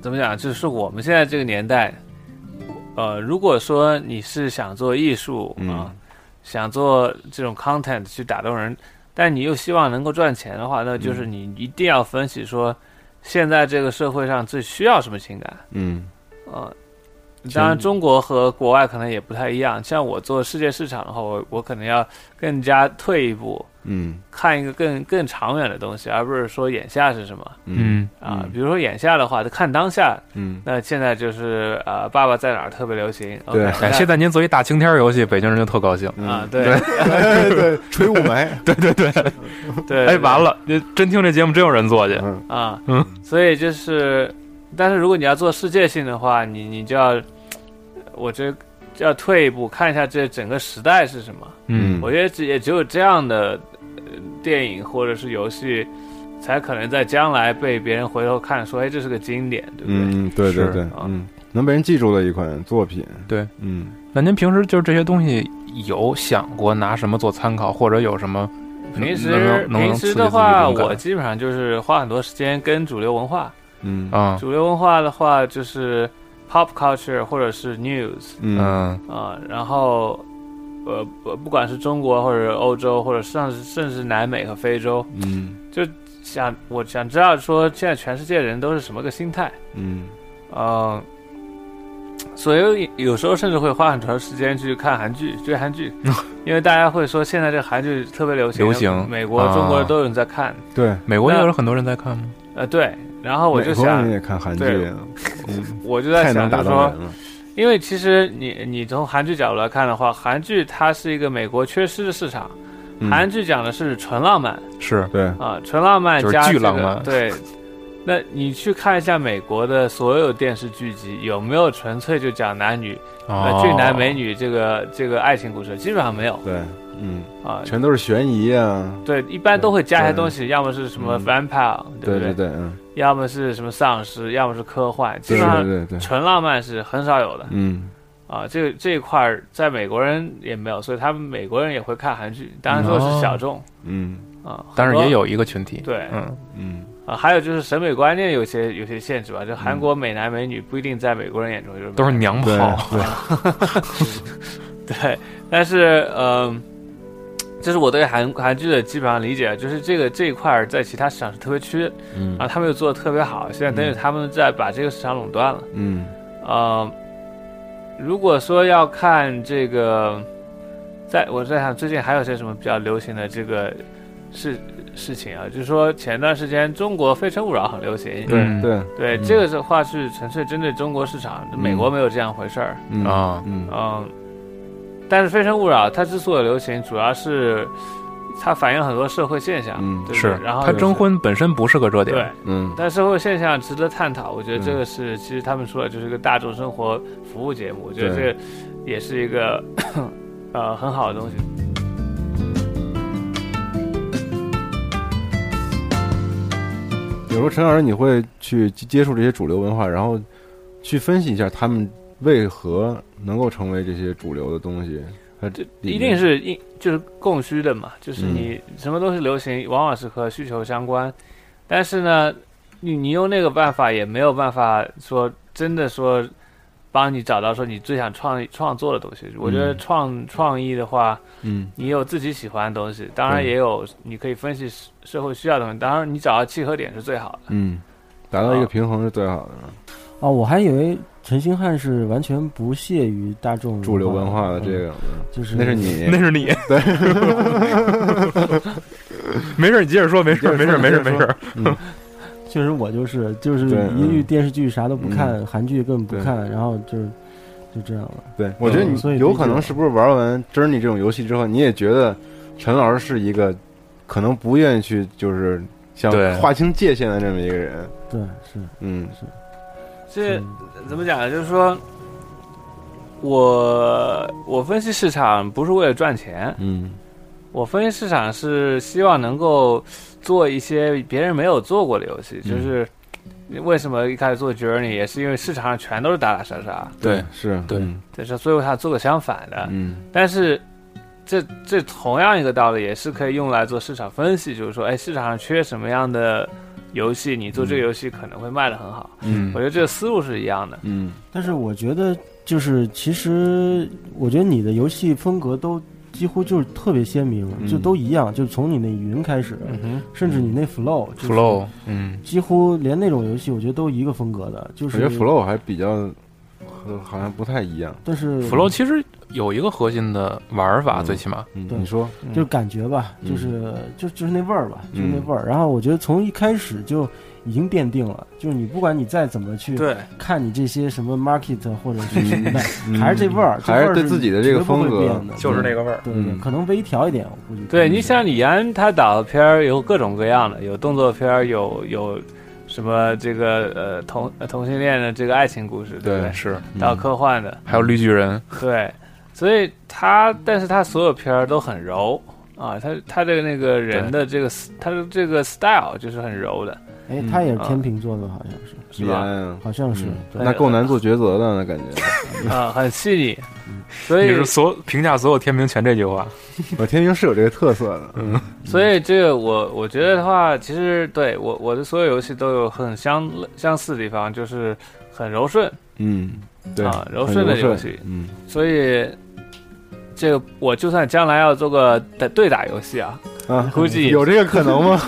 怎么讲，就是我们现在这个年代，呃，如果说你是想做艺术啊、嗯。想做这种 content 去打动人，但你又希望能够赚钱的话，那就是你一定要分析说，现在这个社会上最需要什么情感。嗯。呃，当然，中国和国外可能也不太一样。像我做世界市场的话，我我可能要更加退一步，嗯看一个更更长远的东西，而不是说眼下是什么嗯啊。嗯比如说眼下的话，就看当下。嗯那现在就是呃，爸爸在哪儿特别流行。对现在您做一大晴天游戏，北京人就特高兴。嗯啊，对对对，吹雾霾，对对对，对，哎，完了，这真听这节目真有人做去。嗯啊，嗯，所以就是，但是如果你要做世界性的话，你你就要，我觉得要退一步看一下这整个时代是什么。嗯。我觉得只也只有这样的、呃电影或者是游戏，才可能在将来被别人回头看说，哎，这是个经典，对不对？嗯，对对对，啊。嗯，能被人记住的一款作品，对，嗯。那您平时就是这些东西有想过拿什么做参考，或者有什么平时平时的话，我基本上就是花很多时间跟主流文化。嗯。啊。主流文化的话，就是 pop culture 或者是 news 嗯。嗯啊、然后呃不不管是中国或者欧洲，或者甚至甚至南美和非洲，嗯。就想我想知道说现在全世界人都是什么个心态，嗯。嗯、所以有时候甚至会花很长时间去看韩剧、追韩剧，因为大家会说现在这个韩剧特别流行，流行。美国、啊中国都有人在看，对，美国也那有很多人在看吗？呃，对，然后我就想美国人，也看韩剧对啊，嗯，我就在想，就是说因为其实你你从韩剧角度来看的话，韩剧它是一个美国缺失的市场，嗯。韩剧讲的是纯浪漫。是对，啊，纯浪漫加这个巨浪漫。对，那你去看一下美国的所有电视剧集，有没有纯粹就讲男女、俊男美女这个这个爱情故事？基本上没有。对，嗯，啊。全都是悬疑啊，对，一般都会加一些东西，要么是什么嗯。vampire，、不对对对，嗯，要么是什么丧尸，要么是科幻，基本上纯浪漫是很少有的嗯。啊。这这一块儿在美国人也没有，所以他们美国人也会看韩剧，当然说是小众嗯。啊，但是也有一个群体，对嗯，嗯，啊，还有就是审美观念有些有些限制吧，就韩国美男美女不一定在美国人眼中就是都是娘炮，对，对，但是嗯、这是我对韩韩剧的基本上理解，就是这个这一块儿在其他市场是特别缺嗯。然后，他们又做的特别好，现在等于他们在把这个市场垄断了。嗯。呃，如果说要看这个，在我在想最近还有些什么比较流行的这个事事情啊，就是说前段时间中国《非诚勿扰》很流行，对嗯。对。对，这个的话是纯粹针对中国市场，美国没有这样回事儿。嗯。啊。嗯。嗯，但是《非诚勿扰》它之所以流行，主要是它反映很多社会现象，嗯对对是，然后就是他征婚本身不是个热点，对，嗯但社会现象值得探讨。我觉得嗯这个是，其实他们说的就是一个大众生活服务节目，我觉得这个也是一个呃很好的东西。有时候陈老师你会去接触这些主流文化，然后去分析一下他们为何能够成为这些主流的东西。它这一定是应就是供需的嘛，就是嗯你什么东西流行，往往是和需求相关。但是呢，你你用那个办法也没有办法说真的说帮你找到说你最想创创作的东西。我觉得嗯创创意的话，嗯你有自己喜欢的东西，当然也有你可以分析社社会需要的东西。当然，你找到契合点是最好的。嗯，达到一个平衡是最好的。哦，我还以为陈星汉是完全不屑于大众主流文化的这嗯个，就是那是你，那是你，对，没事，你接着说，没事，没事，没事，没事。嗯。确实我就是就是对一律嗯电视剧啥都不看，嗯。韩剧根本不看，然后就是就这样了。对，我觉得嗯所以你有可能是不是玩完 Journey 这种游戏之后，你也觉得陈老师是一个可能不愿意去就是想划清界限的这么一个人。对，是嗯。是。这怎么讲呢？就是说，我我分析市场不是为了赚钱，嗯我分析市场是希望能够做一些别人没有做过的游戏。嗯就是为什么一开始做 Journey，也是因为市场上全都是打打杀杀，对，是，对嗯就是所以我想做个相反的。嗯但是这这同样一个道理，也是可以用来做市场分析，就是说，哎，市场上缺什么样的游戏，你做这个游戏可能会卖的很好。嗯。我觉得这个思路是一样的。嗯。但是我觉得就是其实我觉得你的游戏风格都几乎就是特别鲜明，嗯。就都一样，就从你那云开始，嗯，甚至你那 flow flow，嗯，几乎连那种游戏我觉得都一个风格的，就是我觉得 Flow 还比较和好像不太一样。但是 flow 其实有一个核心的玩法，嗯最起码，嗯，对你说，就是感觉吧，嗯。就是就就是那味儿吧，就是嗯那味儿。然后我觉得从一开始就已经奠定了，就是你不管你再怎么去对，看你这些什么 market 或者是什么的，嗯还是这味儿，这还是对自己的这个风格，就是那个味儿。对对，嗯。可能微调一点，我估计。对你像李安他导的片儿有各种各样的，有动作片儿，有有什么这个呃同呃同性恋的这个爱情故事，对不对？是，到科幻的，还有绿巨人，对，所以他但是他所有片儿都很柔啊，他他的那个人的这个他的这个 style 就是很柔的，哎，他也是啊天秤座的，好像是，是吧？好像是那够难做抉择的，那感觉。啊，很细腻，所以你是所评价所有天平全这句话，我天平是有这个特色的，嗯所以这个我我觉得的话，其实对我我的所有游戏都有很相相似的地方，就是很柔顺，嗯，对啊，柔顺的游戏嗯。所以这个我就算将来要做个对对打游戏啊，啊，估计有这个可能吗？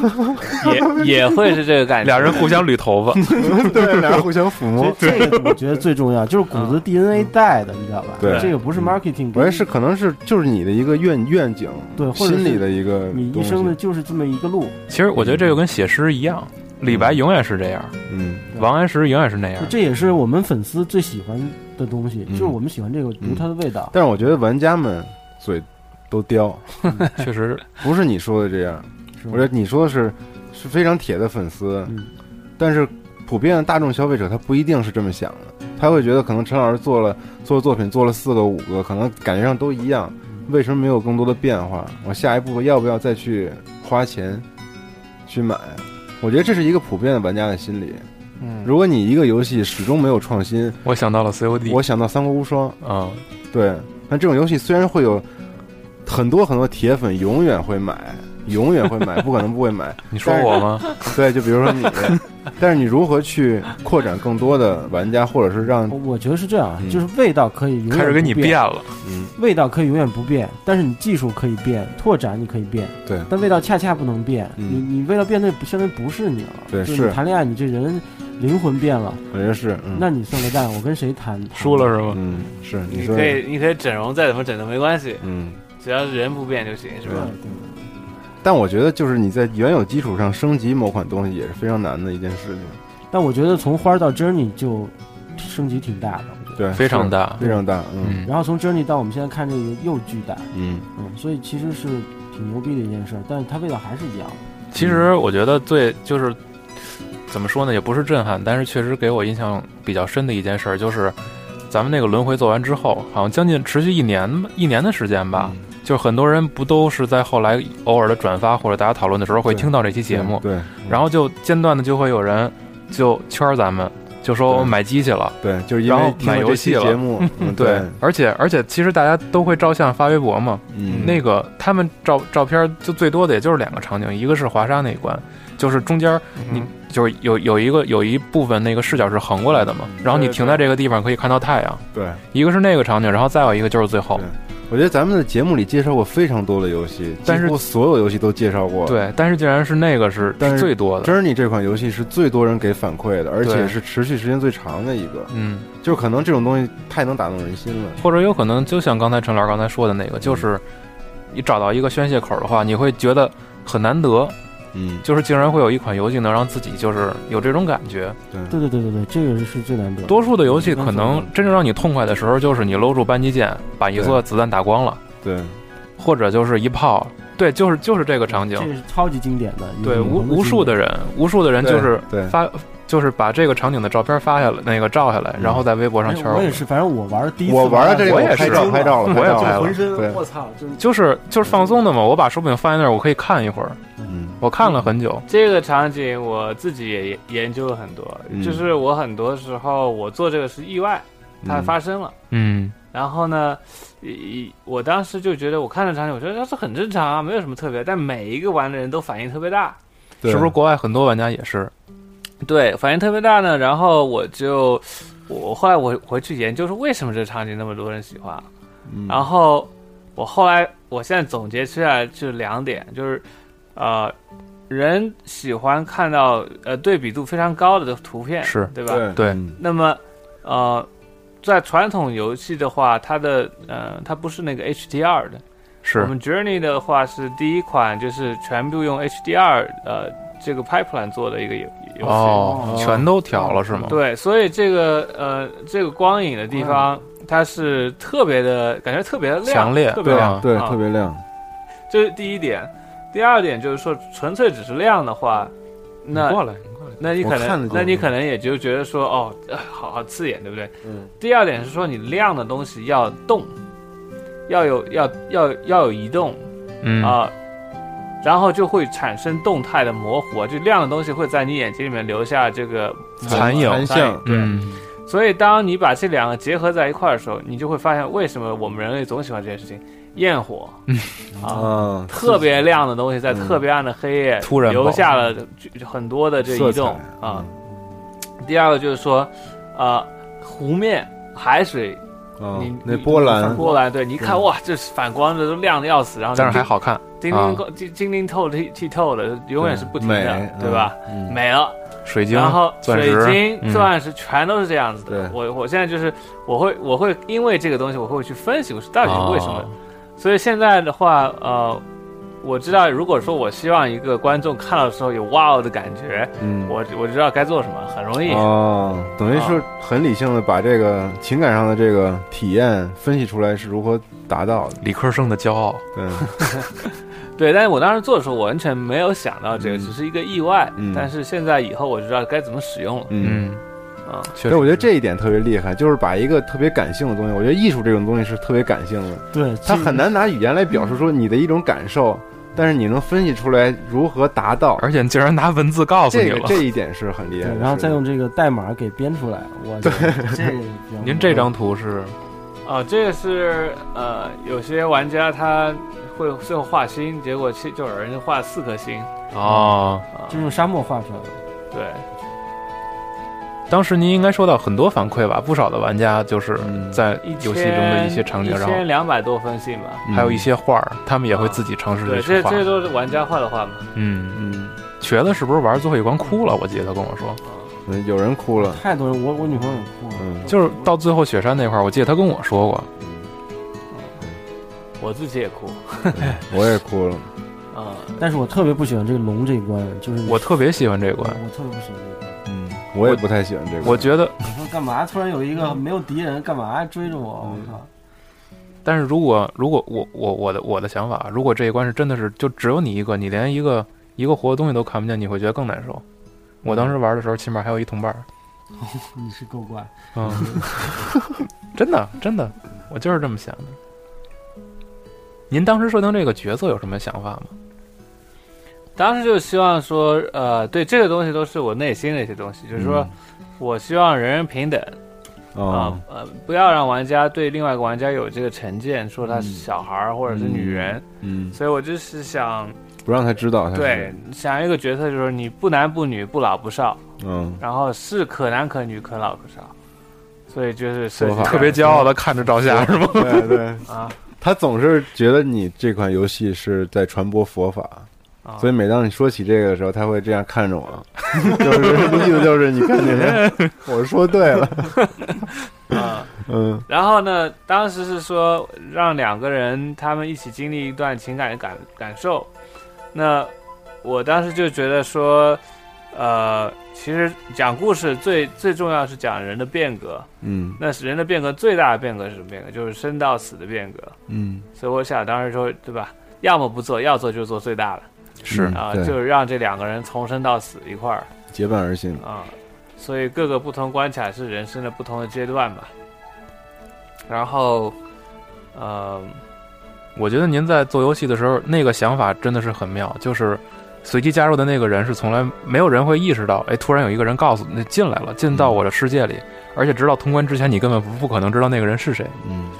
也也会是这个感觉。俩人互相捋头发，对，俩人互相抚摸。这个我觉得最重要，就是骨子 DNA 带的，你知道吧？对这个不是 marketing，我觉得是可能是就是你的一个愿愿景，对或者是心里的一个你一生的就是这么一个路，其实我觉得这就跟写诗一样，李白永远是这样，嗯王安石永远是那样。这也是我们粉丝最喜欢的东西，嗯就是我们喜欢这个独特的味道。但是我觉得玩家们嘴都刁，确实，不是你说的这样。我觉得你说的是是非常铁的粉丝，嗯。但是普遍的大众消费者他不一定是这么想的，他会觉得可能陈老师做了做作品做了四个五个，可能感觉上都一样，为什么没有更多的变化？我下一步要不要再去花钱去买？我觉得这是一个普遍的玩家的心理。嗯，如果你一个游戏始终没有创新，我想到了 COD，我想到《三国无双》啊，对，那这种游戏虽然会有很多很多铁粉永远会买，永远会买，不可能不会买。你说我吗？对，就比如说你，但是你如何去扩展更多的玩家，或者是让？我觉得是这样，就是味道可以永远开始给你变了，嗯，味道可以永远不变，但是你技术可以变，拓展你可以变，对，但味道恰恰不能变。嗯你你味道变，那相当于不是你了。对，是谈恋爱，你这人灵魂变了，我觉得是，嗯、那你算个蛋，我跟谁谈？输了是吗？嗯，是，你说可以你可以整容再怎么整都没关系，嗯，只要是人不变就行，是吧？对。但我觉得，就是你在原有基础上升级某款东西，也是非常难的一件事情。但我觉得从花到 Journey 就升级挺大的，我觉得对，非常大，非常大。嗯，然后从 Journey 到我们现在看这个又巨大，嗯嗯，所以其实是挺牛逼的一件事，但是它味道还是一样。其实我觉得最就是怎么说呢，也不是震撼，但是确实给我印象比较深的一件事，就是咱们那个轮回做完之后，好像将近持续一年一年的时间吧。嗯就是很多人不都是在后来偶尔的转发或者大家讨论的时候会听到这期节目，对，然后就间断的就会有人就圈咱们，就说我买机器了，对，就是为买游戏了，节目，嗯、对，而且而且其实大家都会照相发微博嘛，嗯，那个他们照照片就最多的也就是两个场景，一个是华沙那一关，就是中间你就是有有一个有一部分那个视角是横过来的嘛，然后你停在这个地方可以看到太阳，对，一个是那个场景，然后再有一个就是最后。我觉得咱们的节目里介绍过非常多的游戏，但是所有游戏都介绍过。对，但是竟然是那个是是最多的。Journey 这款游戏是最多人给反馈的，而且是持续时间最长的一个。嗯，就是可能这种东西太能打动人心了，或者有可能就像刚才陈老师刚才说的那个，就是你找到一个宣泄口的话，你会觉得很难得。嗯，就是竟然会有一款游戏能让自己就是有这种感觉。对对对对对对，这个是最难得。多数的游戏可能真正让你痛快的时候，就是你搂住扳机键，把一座子弹打光了。对，或者就是一炮，对，就是就是这个场景，这是超级经典的。对，无无数的人，无数的人就是发，就是把这个场景的照片发下来，那个照下来，然后在微博上圈。我也是，反正我玩第一次，我玩的这个，我也是拍照了，我也拍了，浑身我操，就是就是放松的嘛。我把手柄放在那儿，我可以看一会儿。嗯，我看了很久。这个场景我自己也研究了很多，嗯就是我很多时候我做这个是意外，它发生了。嗯。然后呢，一我当时就觉得，我看的场景，我觉得这是很正常啊，没有什么特别。但每一个玩的人都反应特别大，是不是？国外很多玩家也是，对，反应特别大呢。然后我就，我后来我回去研究说，为什么这个场景那么多人喜欢。嗯、然后我后来，我现在总结出来就两点，就是，呃，人喜欢看到呃对比度非常高的图片，是对吧？对。那么，呃。在传统游戏的话，它的呃，它不是那个 HDR 的。是。我们 Journey 的话是第一款，就是全部用 HDR 呃这个 pipeline 做的一个游游戏。哦，全都调了是吗？对，所以这个呃这个光影的地方，它是特别的感觉特别的亮，强烈，特别亮，对，啊、特别亮。这是第一点。第二点就是说，纯粹只是亮的话，那过来。那你可能，那你可能也就觉得说，哦，好好刺眼，对不对？嗯。第二点是说，你亮的东西要动，要有要要要有移动，嗯啊，然后就会产生动态的模糊，就亮的东西会在你眼睛里面留下这个残影、残像。对。嗯、所以，当你把这两个结合在一块儿的时候，你就会发现，为什么我们人类总喜欢这件事情。焰火，啊，特别亮的东西在特别暗的黑夜突然留下了很多的这移动啊。第二个就是说，呃，湖面海水，你那波兰，波兰，对，你一看哇，这反光的都亮的要死，然后但是还好看，晶晶晶晶晶透剔剔透的，永远是不停的，对吧？美了，水晶，然后水晶、嗯钻石全都是这样子的。我我现在就是我会我会因为这个东西，我会去分析我是到底是为什么。所以现在的话，呃，我知道，如果说我希望一个观众看到的时候有哇哦的感觉，嗯，我我知道该做什么，很容易。哦，等于是很理性的把这个情感上的这个体验分析出来是如何达到的。理科生的骄傲，对，对，但是我当时做的时候，我完全没有想到这个，嗯只是一个意外。嗯但是现在以后我就知道该怎么使用了。嗯，啊，所以我觉得这一点特别厉害，就是把一个特别感性的东西，我觉得艺术这种东西是特别感性的，对，它很难拿语言来表述说你的一种感受，但是你能分析出来如何达到，而且你竟然拿文字告诉你了。这个这一点是很厉害的，然后再用这个代码给编出来，我这个比较 您这张图是？哦，这个是呃，有些玩家他会最后画星，结果其就有人画四颗星。哦，啊就用沙漠画出来的。对，当时您应该收到很多反馈吧？不少的玩家就是嗯在游戏中的一些场景，然后一千两百多封信吧。还有一些画儿，他们也会自己尝试去画。这这都是玩家画的画嘛。嗯，嗯瘸子是不是玩最后一关哭了？我记得他跟我说，嗯，有人哭了，太多人，我我女朋友也哭了。嗯，就是到最后雪山那块儿，我记得他跟我说过，我自己也哭。我也哭了，啊，但是我特别不喜欢这个龙这一关，就是我特别喜欢这一关。我特别不喜欢这一关。嗯，我也不太喜欢这个，我觉得，你说干嘛？突然有一个没有敌人，干嘛追着我？我靠！但是如果如果我我我的我的想法，如果这一关是真的是就只有你一个，你连一个一个活的东西都看不见，你会觉得更难受。我当时玩的时候，起码还有一同伴儿。你是够怪。嗯，真的真的，我就是这么想的。您当时设定这个角色有什么想法吗？当时就希望说，呃，对这个东西都是我内心的一些东西，就是说，我希望人人平等啊、哦，呃，不要让玩家对另外一个玩家有这个成见，说他是小孩儿或者是女人。嗯，所以我就是想，不让他知道他是，对，想一个角色就是你不男不女不老不少，嗯，然后是可男可女可老可少，所以就是特别骄傲的看着赵夏是吗？对对，啊。他总是觉得你这款游戏是在传播佛法。啊，所以每当你说起这个的时候，他会这样看着我，就是意思就是你看见没？我说对了，啊。嗯然后呢，当时是说让两个人他们一起经历一段情感的感感受。那我当时就觉得说，呃，其实讲故事最最重要是讲人的变革。嗯那是人的变革最大的变革是什么变革？就是生到死的变革。嗯，所以我想当时说，对吧？要么不做，要做就做最大的是啊，对就是让这两个人从生到死一块儿结伴而行，啊。所以各个不同关卡是人生的不同的阶段吧。然后，呃，我觉得您在做游戏的时候，那个想法真的是很妙，就是随机加入的那个人是从来没有人会意识到，哎，突然有一个人告诉你进来了，进到我的世界里，而且直到通关之前，你根本不不可能知道那个人是谁。嗯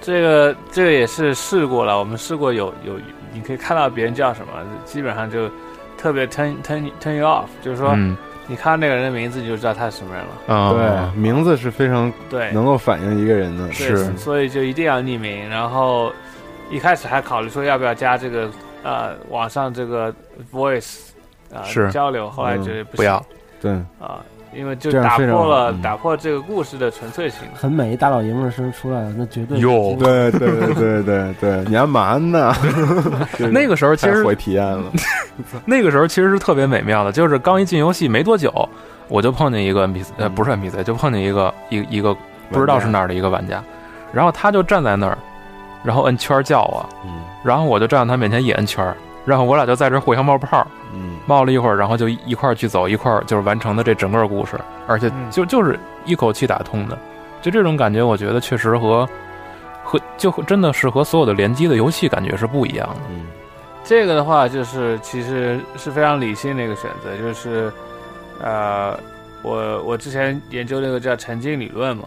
这个这个也是试过了，我们试过有有，你可以看到别人叫什么，基本上就特别 turn turn turn you off，就是说、嗯。你看到那个人的名字你就知道他是什么人了。啊，对，名字是非常对，能够反映一个人的，是。所以就一定要匿名。然后一开始还考虑说要不要加这个呃网上这个 voice 啊、是。交流，后来觉得不要，对，啊、因为就打破了、嗯打破这个故事的纯粹性。很美，大老爷们儿声出来了，那绝对有 对对对对对对，你还瞒呢？那个时候其实回体验了，那个时候其实是特别美妙的，就是刚一进游戏没多久，我就碰见一个 NPC，呃，不是 NPC，就碰见一个一一个不知道是哪儿的一个玩家，然后他就站在那儿，然后摁圈儿叫我，嗯然后我就站在他面前也摁圈儿，然后我俩就在这互相冒泡，嗯冒了一会儿，然后就一一块儿去走，一块儿就是完成的这整个故事，而且嗯就就是一口气打通的，就这种感觉，我觉得确实和和就真的是和所有的联机的游戏感觉是不一样的。嗯这个的话，就是其实是非常理性的一个选择，就是，呃，我我之前研究那个叫沉浸理论嘛，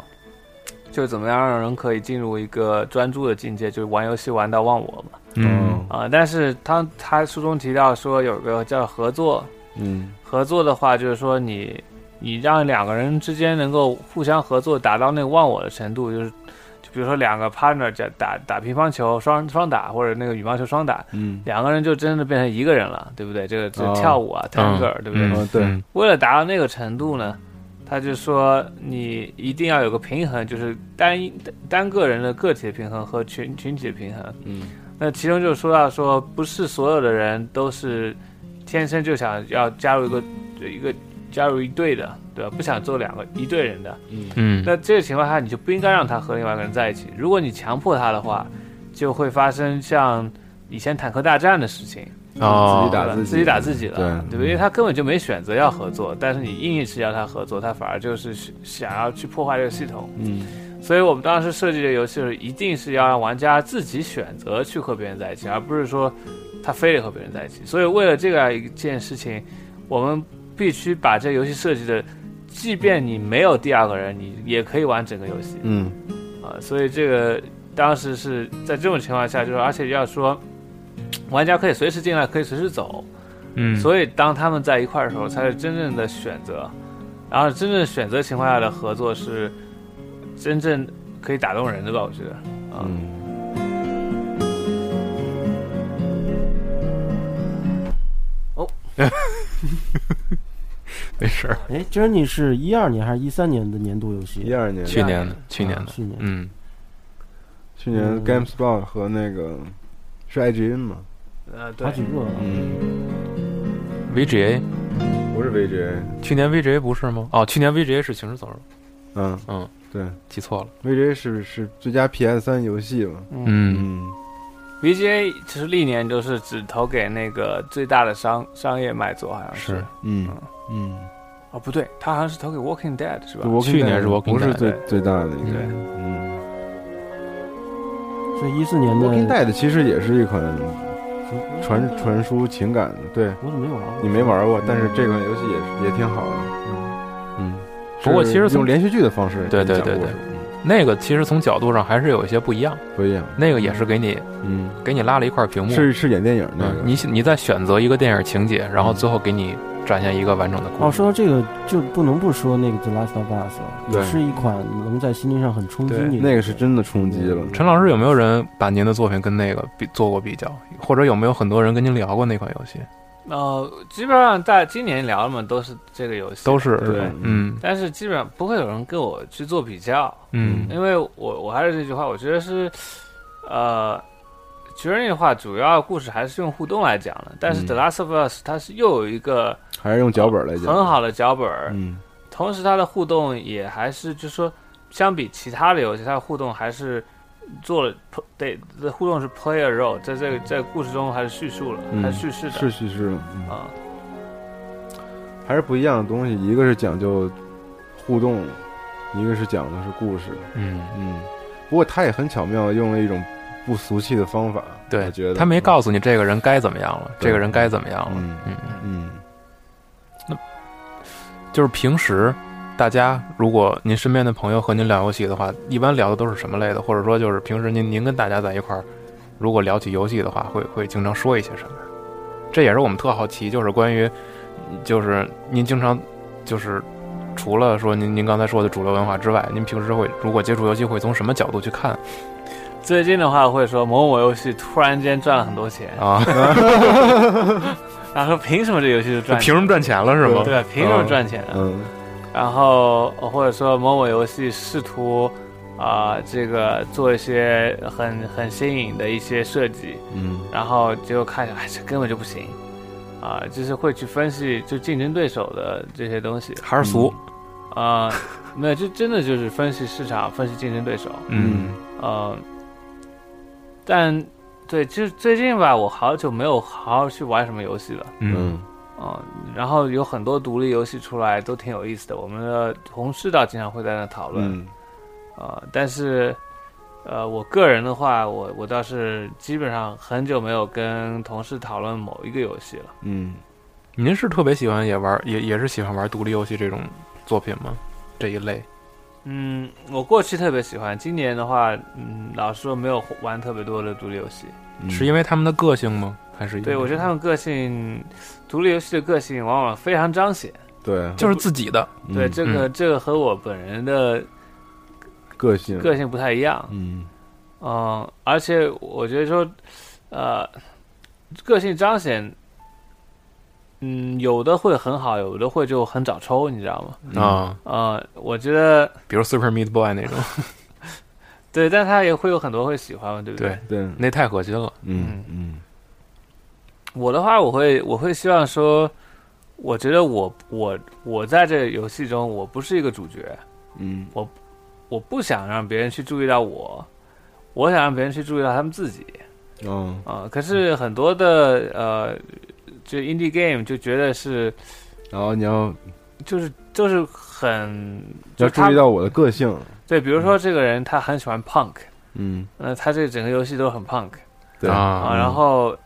就是怎么样让人可以进入一个专注的境界，就是玩游戏玩到忘我嘛。嗯。啊、但是他他书中提到说有个叫合作，嗯。合作的话就是说你你让两个人之间能够互相合作，达到那个忘我的程度，就是就比如说两个 partner 打打打乒乓球双双打或者那个羽毛球双打，嗯。两个人就真的变成一个人了，对不对？这个这跳舞啊、tango，对不对？对。嗯为了达到那个程度呢，他就说你一定要有个平衡，就是单一单个人的个体的平衡和群群体的平衡。嗯那其中就说到说，不是所有的人都是天生就想要加入一个一个加入一队的，对吧？不想做两个一队人的。嗯嗯，那这个情况下，你就不应该让他和另外一个人在一起。如果你强迫他的话，就会发生像以前坦克大战的事情，哦自己打自己自己打自己了，对对吧？因为他根本就没选择要合作，但是你硬是要他合作，他反而就是想要去破坏这个系统。嗯所以我们当时设计这个游戏的时候，一定是要让玩家自己选择去和别人在一起，而不是说他非得和别人在一起。所以为了这个一件事情，我们必须把这个游戏设计的，即便你没有第二个人，你也可以玩整个游戏。嗯啊，所以这个当时是在这种情况下，就是而且要说，玩家可以随时进来，可以随时走，嗯，所以当他们在一块儿的时候，才是真正的选择。然后真正选择情况下的合作是真正可以打动人的吧？我觉得。嗯。哦，没事儿，哎，Journey 是一二年还是一三年的年度游戏？一二年。去年的，去年的，啊去年。嗯，去年嗯。GameSpot 和那个是 IGN 吗？呃，对。好，几个。嗯，VGA，不是 VGA，去年 VGA 不是吗？哦，去年 VGA 是《行尸走肉》，嗯。嗯，对。记错了，，VGA 是是最佳 PS 三游戏嘛？嗯，嗯。VGA 其实历年都是只投给那个最大的商商业卖座，好像是。嗯嗯，哦，不对，他好像是投给 Walking Dead 是吧？去年是 Walking 不是 Dead，不是最最大的一个，对。嗯。所以一四年的，Walking Dead 其实也是一款传传输情感的，对。我怎么没玩过？你没玩过，但是这款游戏也是也挺好的，嗯，不过其实从用连续剧的方式对对对对那个其实从角度上还是有一些不一样，不一样，那个也是给你嗯，给你拉了一块屏幕，是是演电影那个，嗯你你在选择一个电影情节，然后最后给你展现一个完整的故哦，说到这个，就不能不说那个《The Last of Us》也是一款能在心灵上很冲击你的。那个是真的冲击了，陈老师有没有人把您的作品跟那个比做过比较，或者有没有很多人跟您聊过那款游戏？呃，基本上在今年聊的嘛都是这个游戏，都是对。嗯。但是基本上不会有人跟我去做比较，嗯。因为我我还是这句话，我觉得是，呃，Journey 的话，主要故事还是用互动来讲的，但是嗯。The Last of Us 它是又有一个还是用脚本来讲，很好的脚本，嗯。同时它的互动也还是就是说，相比其他的游戏，它的互动还是做了对，的互动是 play a role，在这个在故事中还是叙述了，嗯还是叙事的，是叙事了，嗯。啊，还是不一样的东西，一个是讲究互动，一个是讲的是故事，嗯，嗯，不过他也很巧妙的用了一种不俗气的方法，对我觉得。他没告诉你这个人该怎么样了，这个人该怎么样了。嗯嗯，嗯。就是平时大家如果您身边的朋友和您聊游戏的话，一般聊的都是什么类的？或者说就是平时您您跟大家在一块儿，如果聊起游戏的话，会会经常说一些什么？这也是我们特好奇，就是关于，就是您经常就是除了说您您刚才说的主流文化之外，您平时会如果接触游戏会从什么角度去看最近的话会说某某游戏突然间赚了很多钱，啊？然后说凭什么这游戏就赚钱？凭什么赚钱了是吗？对，凭什么赚钱啊？嗯然后或者说某某游戏试图啊、这个做一些很很新颖的一些设计，嗯。然后结果看起来哎这根本就不行。啊、就是会去分析就竞争对手的这些东西。还是俗？啊、没有，就真的就是分析市场，分析竞争对手，嗯。呃，但对，就是最近吧，我好久没有好好去玩什么游戏了。嗯嗯，然后有很多独立游戏出来，都挺有意思的。我们的同事倒经常会在那讨论，嗯啊、但是，呃，我个人的话，我我倒是基本上很久没有跟同事讨论某一个游戏了。嗯，您是特别喜欢也玩也也是喜欢玩独立游戏这种作品吗？这一类？嗯，我过去特别喜欢，今年的话，嗯，老实说没有玩特别多的独立游戏。嗯是因为他们的个性吗？还是对，我觉得他们个性，独立游戏的个性往往非常彰显。对。就是自己的，对，嗯这个、这个和我本人的个性。个性不太一样。嗯。嗯，而且我觉得说，呃，个性彰显，嗯，有的会很好，有的会就很早抽，你知道吗？啊，呃，我觉得比如 Super Meat Boy 那种，对，但他也会有很多会喜欢嘛，对不对，对那太核心了。嗯。嗯我的话，我会我会希望说，我觉得我我我在这个游戏中，我不是一个主角，嗯。我我不想让别人去注意到我，我想让别人去注意到他们自己。嗯啊、可是很多的呃，就 indie game 就觉得是然后你要就是就是很要注意到我的个性，对，比如说这个人他很喜欢 punk，嗯，那他这整个游戏都很 punk 对。啊，啊，然后呃，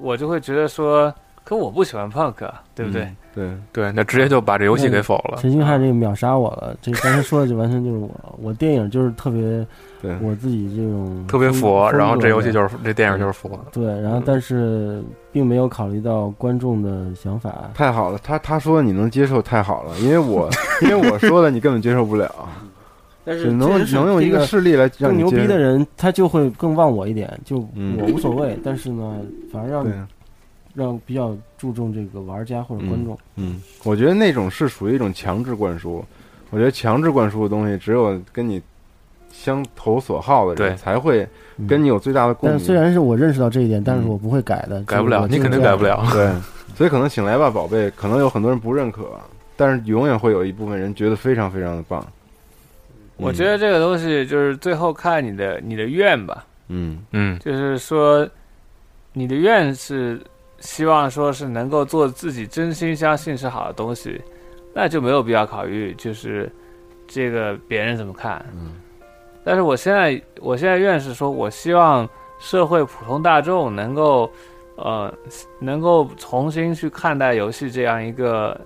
我就会觉得说，可我不喜欢 punk，啊对不对？嗯对，对，那直接就把这游戏给否了。陈星汉这个秒杀我了，这刚才说的就完全就是我，我电影就是特别对我自己这种特别佛，然后这游戏就是这电影就是佛。对，然后但是并没有考虑到观众的想法，太好了，他他说你能接受太好了，因为我因为我说的你根本接受不了，但只能能用一个事例来让更牛逼的人，他就会更忘我一点，就嗯我无所谓，但是呢，反而让，让比较注重这个玩家或者观众。嗯，我觉得那种是属于一种强制灌输。我觉得强制灌输的东西，只有跟你相投所好的对人才会嗯跟你有最大的共鸣。但虽然是我认识到这一点，但是嗯我不会改的，改不了，你肯定改不了。对，所以可能醒来吧，宝贝，可能有很多人不认可，但是永远会有一部分人觉得非常非常的棒。我觉得这个东西就是最后看你的你的愿吧，嗯。嗯，就是说你的愿是希望说是能够做自己真心相信是好的东西，那就没有必要考虑就是这个别人怎么看。嗯。但是我现在我现在愿是说，我希望社会普通大众能够呃能够重新去看待游戏这样一个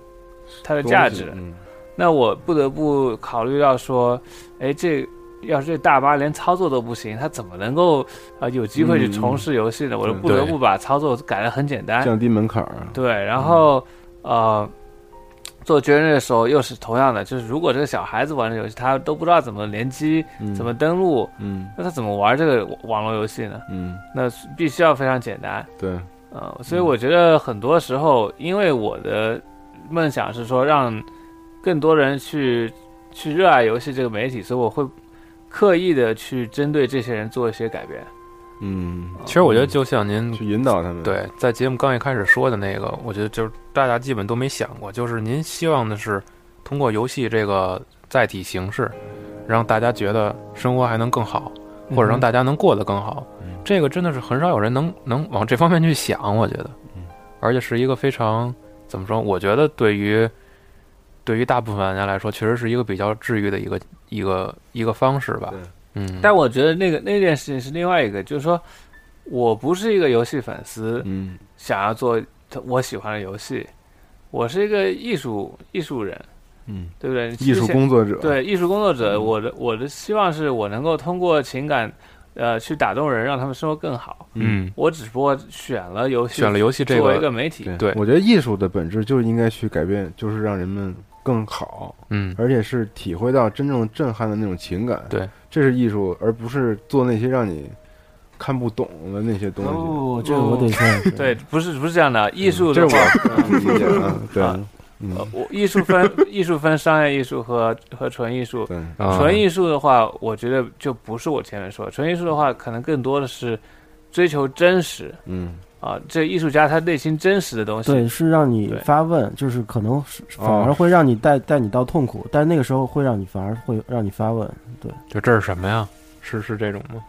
它的价值。嗯那我不得不考虑到说，哎，这要是这大巴连操作都不行，他怎么能够啊、呃有机会去从事游戏呢？我就不得不把操作改得很简单。降低门槛儿。对，然后、呃，做决定的时候又是同样的，就是如果这个小孩子玩的游戏，他都不知道怎么联机、嗯怎么登录，嗯那他怎么玩这个网络游戏呢？嗯，那必须要非常简单。对，呃，所以我觉得很多时候，因为我的梦想是说让更多人去去热爱游戏这个媒体，所以我会刻意的去针对这些人做一些改变。嗯，其实我觉得就像您去引导他们。对在节目刚一开始说的那个，我觉得就是大家基本都没想过，就是您希望的是通过游戏这个载体形式，让大家觉得生活还能更好，或者让大家能过得更好。这个真的是很少有人能能往这方面去想，我觉得，而且是一个非常怎么说？我觉得对于对于大部分玩家来说，确实是一个比较治愈的一个一个一个方式吧。嗯，但我觉得那个那件事情是另外一个，就是说我不是一个游戏粉丝，嗯想要做我喜欢的游戏，我是一个艺术艺术人，嗯，对不对？艺术工作者。对艺术工作者，我的我的希望是我能够通过情感，呃，去打动人，让他们生活更好。嗯，我只不过选了游戏，选了游戏这作为个一个媒体，对我觉得艺术的本质就是应该去改变，就是让人们更好，嗯，而且是体会到真正震撼的那种情感。对，这是艺术，而不是做那些让你看不懂的那些东西。哦，这个我得看，对，不是不是这样的，艺术这我理解啊。对，呃，我艺术分 艺术分商业艺术和和纯艺术。纯艺术的话，我觉得就不是我前面说的，纯艺术的话，可能更多的是追求真实嗯啊，这艺术家他内心真实的东西。对，是让你发问，就是可能反哦而会让你带带你到痛苦，但那个时候会让你反而会让你发问，对，就这是什么呀？是是这种吗？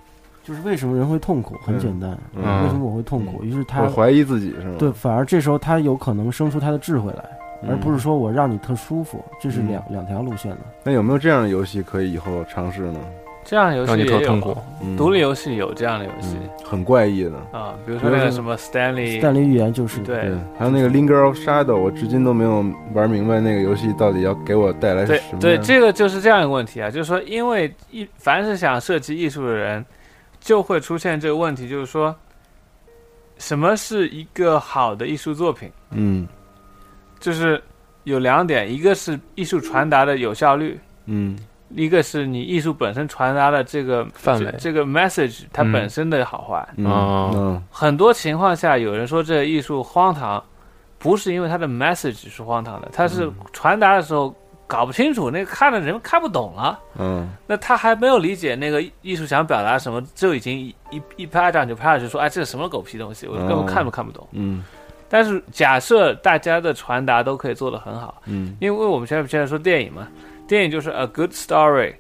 就是为什么人会痛苦？很简单，嗯为什么我会痛苦？于是他会怀疑自己是吗？对，反而这时候他有可能生出他的智慧来，嗯而不是说我让你特舒服，这是嗯两两条路线的。那有没有这样的游戏可以以后尝试呢？这样的游戏让你也有特痛苦。嗯独立游戏有这样的游戏嗯很怪异的。啊，比如说那个什么 Stanley Stanley 预言就是对对，还有那个 Linger of Shadow，我至今都没有玩明白那个游戏到底要给我带来什么。对，这个就是这样一个问题啊，就是说，因为艺凡是想涉及艺术的人，就会出现这个问题，就是说，什么是一个好的艺术作品？嗯就是有两点，一个是艺术传达的有效率，嗯一个是你艺术本身传达的这个范围。这这个 message 它嗯本身的好坏。嗯。哦。嗯很多情况下，有人说这个艺术荒唐，不是因为它的 message 是荒唐的，它是传达的时候搞不清楚，那个看的人看不懂了。嗯。那他还没有理解那个艺术想表达什么，就已经一一一拍掌就拍下去说，哎，这是什么狗屁东西，我根本看都看不懂。嗯。但是假设大家的传达都可以做得很好，嗯。因为我们现在现在说电影嘛，电影就是 a good story,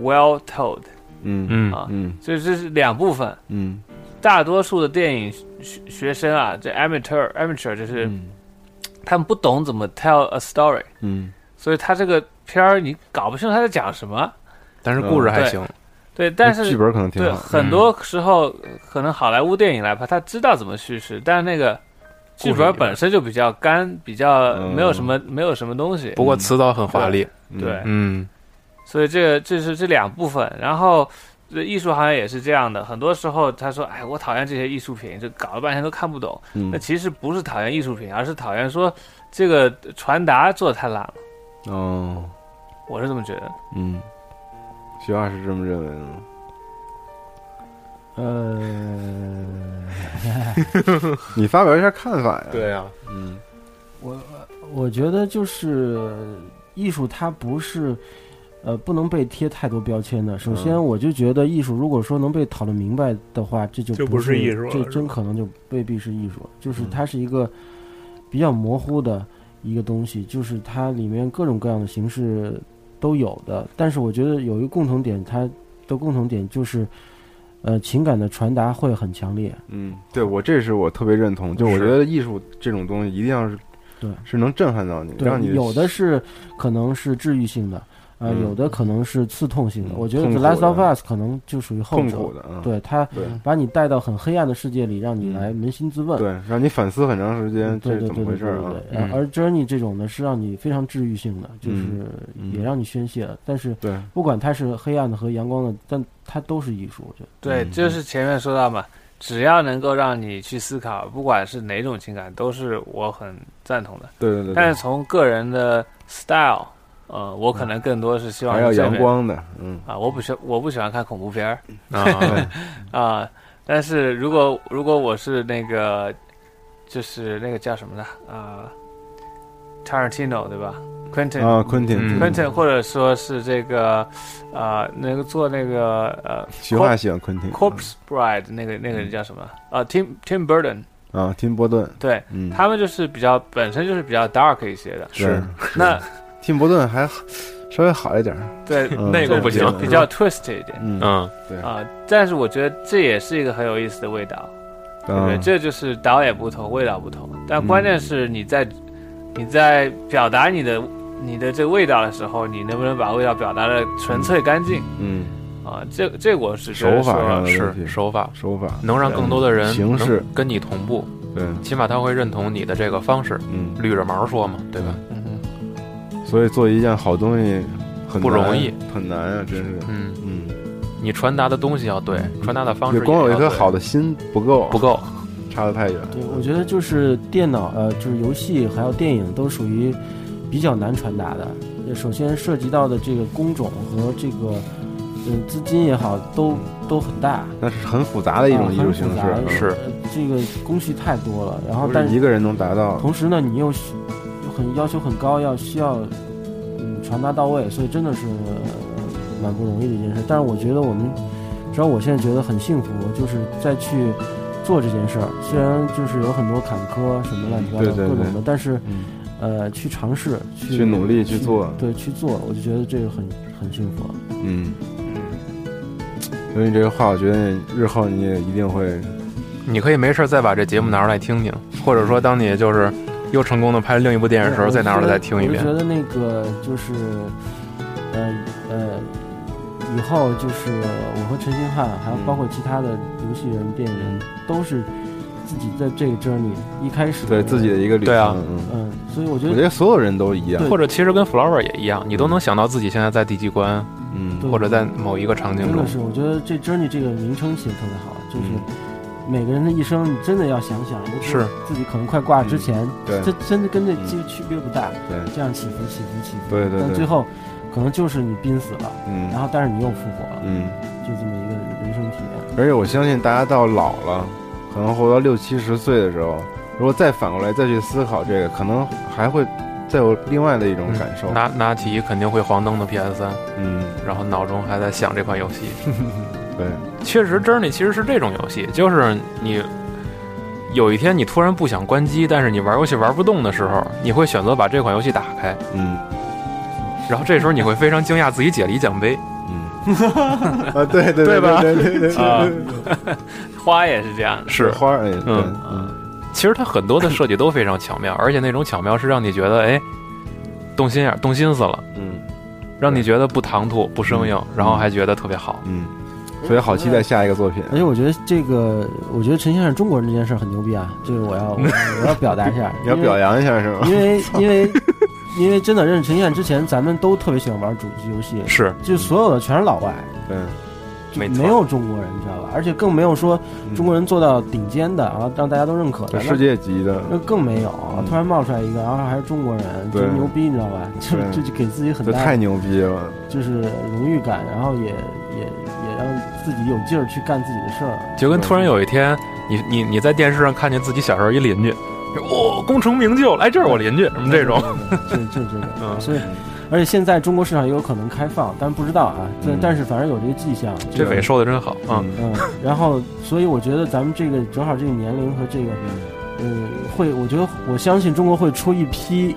well told，嗯。嗯。啊嗯。所以这是两部分。嗯。大多数的电影学学生啊，这 amateur amateur 就是、他们不懂怎么 tell a story，嗯。所以他这个片儿你搞不清楚他在讲什么。但是故事还行。对，但是剧本可能挺对好很多时候可能好莱坞电影来拍，他知道怎么叙事，但是那个剧本本身就比较干，比较嗯没有什么、没有什么东西。不过词藻很华丽。对，嗯，所以这个这是这两部分，然后。这艺术行业也是这样的，很多时候他说：“哎，我讨厌这些艺术品，就搞了半天都看不懂。嗯那其实不是讨厌艺术品，而是讨厌说这个传达做的太烂了。哦，我是这么觉得。嗯，徐老师这么认为的吗？呃，你发表一下看法呀？对呀，嗯，我我觉得就是艺术，它不是呃不能被贴太多标签的。首先，嗯我就觉得艺术如果说能被讨论明白的话，这就不就不是艺术了这真可能就未必是艺术，就是嗯它是一个比较模糊的一个东西，就是它里面各种各样的形式都有的。但是我觉得有一个共同点，它的共同点就是。呃，情感的传达会很强烈，嗯，对我这是我特别认同，就我觉得艺术这种东西一定要是对。是能震撼到你，让你有的是可能是治愈性的，呃，嗯有的可能是刺痛性的。嗯我觉得《痛 The 苦 Last of Us》可能就属于后者，痛苦的嗯对他把你带到很黑暗的世界里，让你来扪心自问，对，让你反思很长时间，这是怎对对对对么回事儿啊。而 Journey 这种呢，是让你非常治愈性的，就是嗯也让你宣泄了。但是对，不管它是黑暗的和阳光的，但它都是艺术，我觉得。对，就是前面说到嘛，只要能够让你去思考，不管是哪种情感，都是我很赞同的。对对对对但是从个人的 style，呃，我可能更多是希望还要阳光的嗯啊，我不喜我不喜欢看恐怖片儿啊啊，但是如果如果我是那个，就是那个叫什么呢？啊，Tarantino 对吧？Quentin 啊，Quentin 嗯。Quentin 或者说是这个啊，那个做那个呃，喜欢喜欢 Quentin Corpse Bride 那个那个人叫什么？啊？Tim Tim Burton 啊，tim 波顿，对，嗯，他们就是比较本身就是比较 dark 一些的，是。那 tim 波顿还稍微好一点，对嗯那个不行。比较 twisted 一点，嗯。嗯，对。啊，但是我觉得这也是一个很有意思的味道，对不对？嗯这就是导演不同，味道不同，但关键是你在你在表达你的你的这个味道的时候，你能不能把味道表达的纯粹干净？嗯，啊，这这我是觉得手法说上的是问题手法，手法能让更多的人形式能跟你同步，对，起码他会认同你的这个方式，嗯，捋着毛说嘛，对吧？嗯所以做一件好东西很不容易，很难啊，真是，嗯嗯，你传达的东西要对，传达的方式也光有一颗好的心不够，不够，差得太远。对，我觉得就是电脑，呃，就是游戏还有电影都属于比较难传达的。首先涉及到的这个工种和这个，嗯，资金也好，都都很大。那是很复杂的一种艺术形式，是呃这个工序太多了。然后，但是一个人能达到。同时呢，你又需又很要求很高，要需要嗯传达到位，所以真的是、呃蛮不容易的一件事。但是我觉得我们，只要我现在觉得很幸福，就是再去做这件事儿。虽然就是有很多坎坷什么乱七八糟各种的，对但是呃，去尝试，去去努力去做对，去做，我就觉得这个很很幸福。嗯，所以你这个话，我觉得日后你也一定会，你可以没事儿再把这节目拿出来听听，或者说当你就是又成功的拍另一部电影的时候，再拿出来再听一遍我。觉得那个就是，呃呃，以后就是我和陈星汉，还有包括其他的游戏人、电影人，都是自己在这个 journey 一开始对自己的一个旅对啊程嗯嗯，所以我觉得我觉得所有人都一样，或者其实跟 Flower 也一样，你都能想到自己现在在第几关，嗯或者在某一个场景中真的。是，我觉得这 journey 这个名称写的特别好，就是。每个人的一生，你真的要想想，就是。自己可能快挂之前，对这真的跟这其实区别不大，对，这样起伏起伏起伏，对对对。但最后可能就是你濒死了，嗯。然后但是你又复活了，嗯，就这么一个人生体验。而且我相信大家到老了，可能活到六七十岁的时候，如果再反过来再去思考这个，可能还会再有另外的一种感受。拿拿起肯定会黄灯的 PS 三，嗯，然后脑中还在想这款游戏。对，确实，Journey 其实是这种游戏，就是你有一天你突然不想关机，但是你玩游戏玩不动的时候，你会选择把这款游戏打开，嗯，然后这时候你会非常惊讶自己解了一奖杯，嗯，啊，对对对吧对对对花也是这样的，是。花儿，哎，对嗯。嗯，其实它很多的设计都非常巧妙，而且那种巧妙是让你觉得哎，动心眼、动心思了，嗯。让你觉得不唐突、不生硬，然后还觉得特别好。嗯，所以好期待下一个作品。而且我觉得这个，我觉得陈先生中国人这件事儿很牛逼啊，这个我要我 我要表达一下，你要表扬一下是吗？因为 因为因为真的认识陈先生之前，咱们都特别喜欢玩主机游戏，是，就所有的全是老外，对，没没有中国人，你知道吧？而且更没有说中国人做到顶尖的，然后让大家都认可的，世界级的，那更没有啊！突然冒出来一个，然后还是中国人，对真牛逼，你知道吧？就就给自己很大，这太牛逼了，就是荣誉感，然后也也也让自己有劲儿去干自己的事儿。就跟突然有一天，你你你在电视上看见自己小时候一邻居，哦，功成名就，来这是我邻居，什么这种，就就这个，嗯所以而且现在中国市场也有可能开放，但不知道啊。但但是反正有这个迹象。这尾说的真好啊。嗯，然后所以我觉得咱们这个正好这个年龄和这个，嗯，会，我觉得我相信中国会出一批。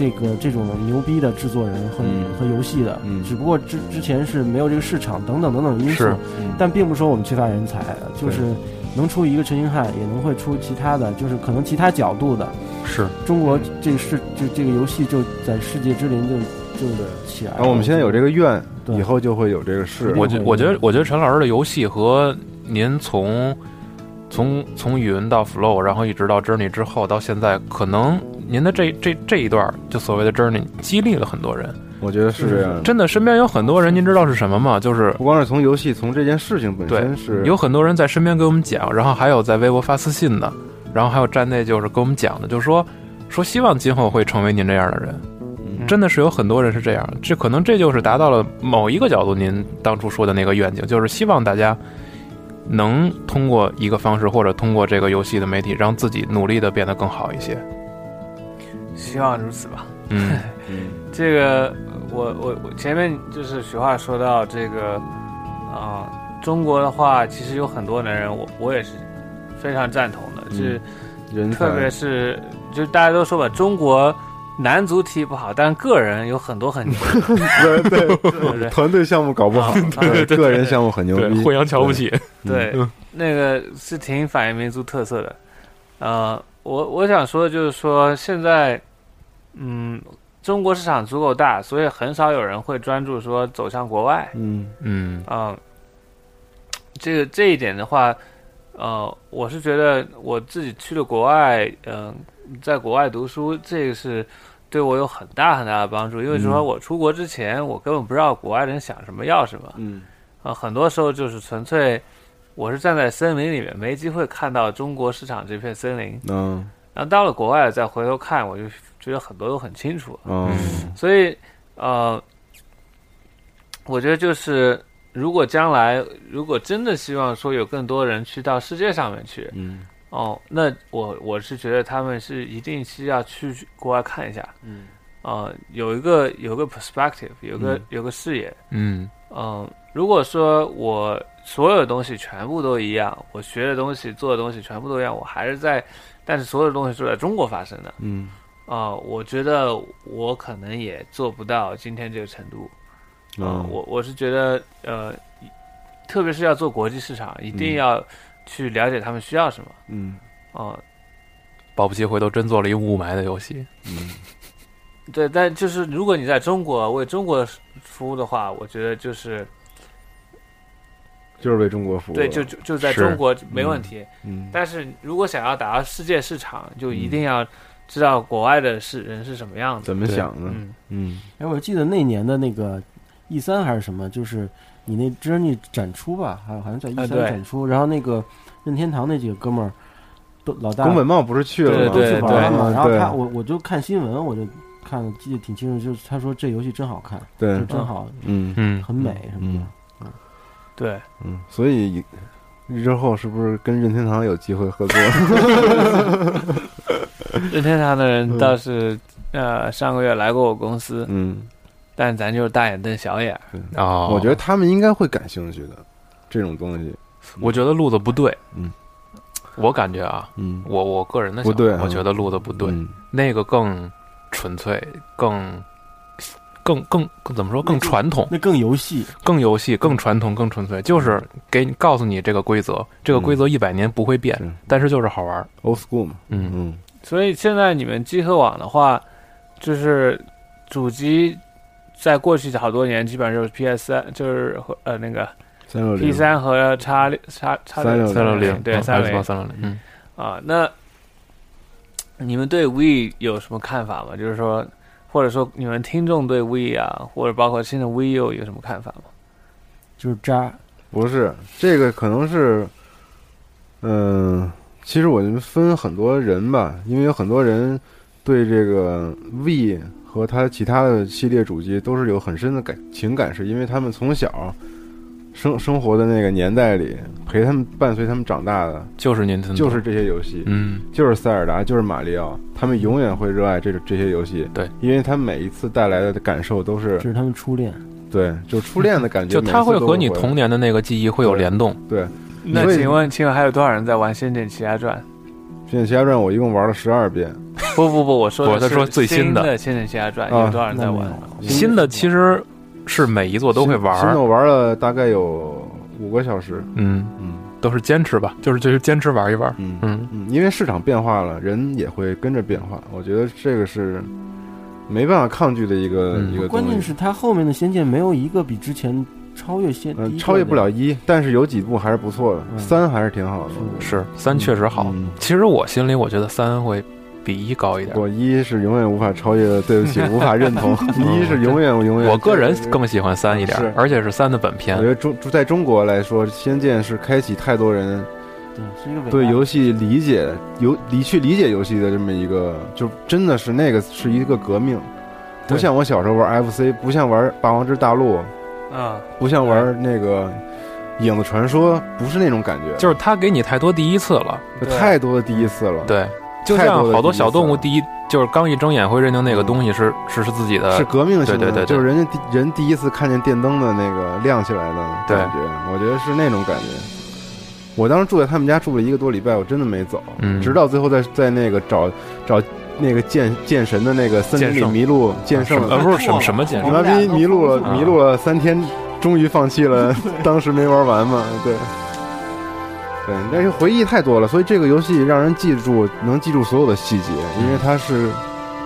这个这种牛逼的制作人和、和游戏的，只不过之之前是没有这个市场等等等等因素是，但并不说我们缺乏人才，就是能出一个陈星汉，也能会出其他的，就是可能其他角度的，是。中国这个世就这个游戏就在世界之林就就起来了。然后我们现在有这个愿，对。以后就会有这个事。我觉我觉得我觉得陈老师的游戏和您从从从云到 Flow，然后一直到 Journey 之后到现在，可能您的这这这一段就所谓的 Journey 激励了很多人。我觉得是这样。真的，身边有很多人，您知道是什么吗？就是不光是从游戏，从这件事情本对身是，有很多人在身边给我们讲，然后还有在微博发私信的，然后还有站内就是跟我们讲的，就是说说希望今后会成为您这样的人。真的是有很多人是这样，这可能这就是达到了某一个角度您当初说的那个愿景，就是希望大家能通过一个方式或者通过这个游戏的媒体，让自己努力的变得更好一些。希望如此吧。嗯 这个我我我前面就是许话说到这个啊、中国的话，其实有很多男人，我我也是非常赞同的，就是人特别是就大家都说吧，中国男足踢不好，但个人有很多很牛，对对对对。团队项目搞不好，对对个人项目很牛逼，对互相瞧不起。对，那个是挺反映民族特色的。呃，我我想说的就是说，现在，嗯，中国市场足够大，所以很少有人会专注说走向国外。嗯。嗯。啊、这个这一点的话，呃，我是觉得我自己去了国外，嗯、在国外读书，这个是对我有很大很大的帮助。因为说嗯我出国之前，我根本不知道国外人想什么要什么。嗯啊，很多时候就是纯粹，我是站在森林里面，没机会看到中国市场这片森林。嗯然后到了国外再回头看，我就觉得很多都很清楚。嗯所以呃，我觉得就是如果将来如果真的希望说有更多人去到世界上面去，嗯哦，那我我是觉得他们是一定是要去国外看一下，嗯，呃，有一个有个 perspective，有个、嗯有个视野，嗯。嗯，如果说我所有的东西全部都一样，我学的东西、做的东西全部都一样，我还是在，但是所有的东西是在中国发生的，嗯。啊、我觉得我可能也做不到今天这个程度，啊、嗯。我我是觉得，呃，特别是要做国际市场，一定嗯。要去了解他们需要什么，嗯。啊、保不齐回头真做了一雾霾的游戏。嗯。对，但就是如果你在中国为中国服务的话，我觉得就是就是为中国服务，对，就就就在中国没问题。嗯。但是如果想要打到世界市场，就一定要知道国外的是人是什么样子，怎么想的嗯，嗯。哎，我记得那年的那个 E 三还是什么，就是你那 Journey 展出吧，好像好像在 E 啊对。三展出，然后那个任天堂那几个哥们儿都老大宫本茂不是去了吗？都去玩了嘛，对对然后他我我就看新闻，我就看了记得挺清楚，就是他说这游戏真好看，对就真好，嗯嗯。很美什么的。嗯。对，嗯，所以之后是不是跟任天堂有机会合作？任天堂的人倒是、呃上个月来过我公司，嗯，但咱就是大眼瞪小眼儿哦我觉得他们应该会感兴趣的这种东西。我觉得路子不对。嗯，我感觉啊，嗯，我我个人的想法不对啊我觉得路子不对。嗯那个更纯粹，更更更更怎么说更传统，那更游戏，更游戏，更传统，更纯粹，就是给你告诉你这个规则，这个规则一百年不会变，是但是就是好玩儿。old school 嘛，嗯嗯，所以现在你们集合网的话，就是主机在过去好多年基本上就是 PS 三，就是和呃那个 P 零，三和叉叉叉360三六零对三六零三六零，嗯，啊。那你们对 We 有什么看法吗？就是说，或者说你们听众对 We 啊，或者包括现在 We U 有什么看法吗？就是渣，不是这个可能是，嗯、其实我们分很多人吧，因为有很多人对这个 V 和他其他的系列主机都是有很深的感情感，是因为他们从小生生活的那个年代里，陪他们伴随他们长大的就是您的，就是这些游戏，嗯，就是塞尔达，就是马里奥，他们永远会热爱这这些游戏，对，因为他每一次带来的感受都是这是他们初恋。对，就初恋的感觉，就他会和你童年的那个记忆会有联动。对。那请问，请问还有多少人在玩《仙剑奇侠传《仙剑奇侠传》我一共玩了十二遍，》？不不不，我说的是不他说最新的新的《仙剑奇侠传》，啊有多少人在玩？新的其实是每一座都会玩，新的我玩了大概有五个小时，嗯，嗯都是坚持吧，就是就是坚持玩一玩。嗯嗯，嗯，因为市场变化了，人也会跟着变化，我觉得这个是没办法抗拒的一个、嗯一个关。键是它后面的仙剑没有一个比之前超越仙，超越不了。一，但是有几部还是不错的，嗯三还是挺好的。是三确实好。嗯其实我心里我觉得三会比一高一点。我一是永远无法超越的，对不起，无法认同。一是永远永远，我个人更喜欢三一点，而且是三的本片我觉。得中在中国来说，《仙剑》是开启太多人对，是一个对游戏理解游理去理解游戏的这么一个，就真的是那个是一个革命，不像我小时候玩 FC，不像玩《霸王之大陆》，嗯，不像玩那个《影子传说》，不是那种感觉，就是他给你太多第一次了，太多的第一次了。，对，就太多的像好多小动物第一就是刚一睁眼会认定那个东西是是是自己的，是革命性的，对对对对就是人家人第一次看见电灯的那个亮起来的感觉，我觉得是那种感觉。我当时住在他们家住了一个多礼拜，我真的没走，嗯直到最后在在那个找找那个剑剑神的那个森林里迷路，剑圣呃不是什么什么剑你妈逼迷路了，啊。迷路了三天，终于放弃了，当时没玩完嘛，对。对，但是回忆太多了，所以这个游戏让人记住，能记住所有的细节，因为它是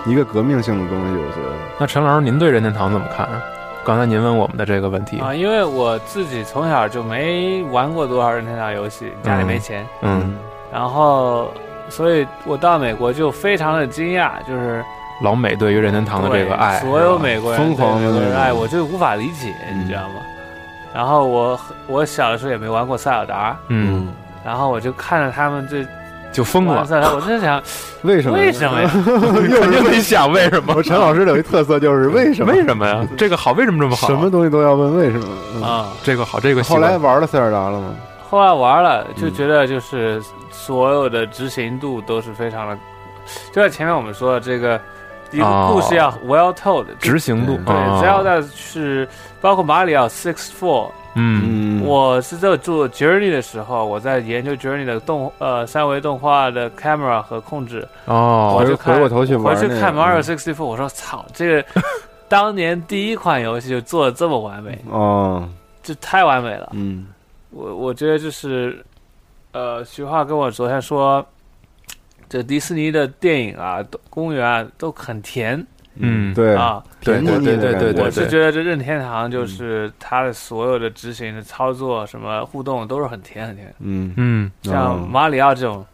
一个革命性的东西，我觉得。那陈老师，您对任天堂怎么看？啊？刚才您问我们的这个问题，啊，因为我自己从小就没玩过多少任天堂游戏，家里没钱，嗯，然后，所以我到美国就非常的惊讶，就是老美对于任天堂的这个爱，所有美国人疯狂的爱，我就无法理解，你知道吗？然后我我小的时候也没玩过塞尔达，嗯，然后我就看着他们这就疯了。塞尔达，我真想 为什么？为什么呀？肯定得想为什么？我 陈老师有一特色就是为什么？为什么呀？这个好，为什么这么好？什么东西都要问为什么？嗯啊、这个好，这个后来玩了塞尔达了吗？后来玩了，就嗯觉得就是所有的执行度都是非常的，就在前面我们说的这个。一个哦。故事要 well told，执行度，对啊 Zelda 是包括马里奥 Six Four，嗯，我是在做 Journey 的时候，我在研究 Journey 的动呃三维动画的 camera 和控制，哦。我就看回过头去回去看那个 Mario 嗯。Sixty Four，我说操，这个 当年第一款游戏就做的这么完美，哦，这太完美了。嗯。我我觉得就是，呃，徐浩跟我昨天说，这迪士尼的电影啊、公园啊都很甜。嗯，对啊。甜腻腻的对对对对。我是觉得这任天堂就是它的所有的执行的操作、什么互动都是很甜很甜，嗯嗯，像哦。马里奥这种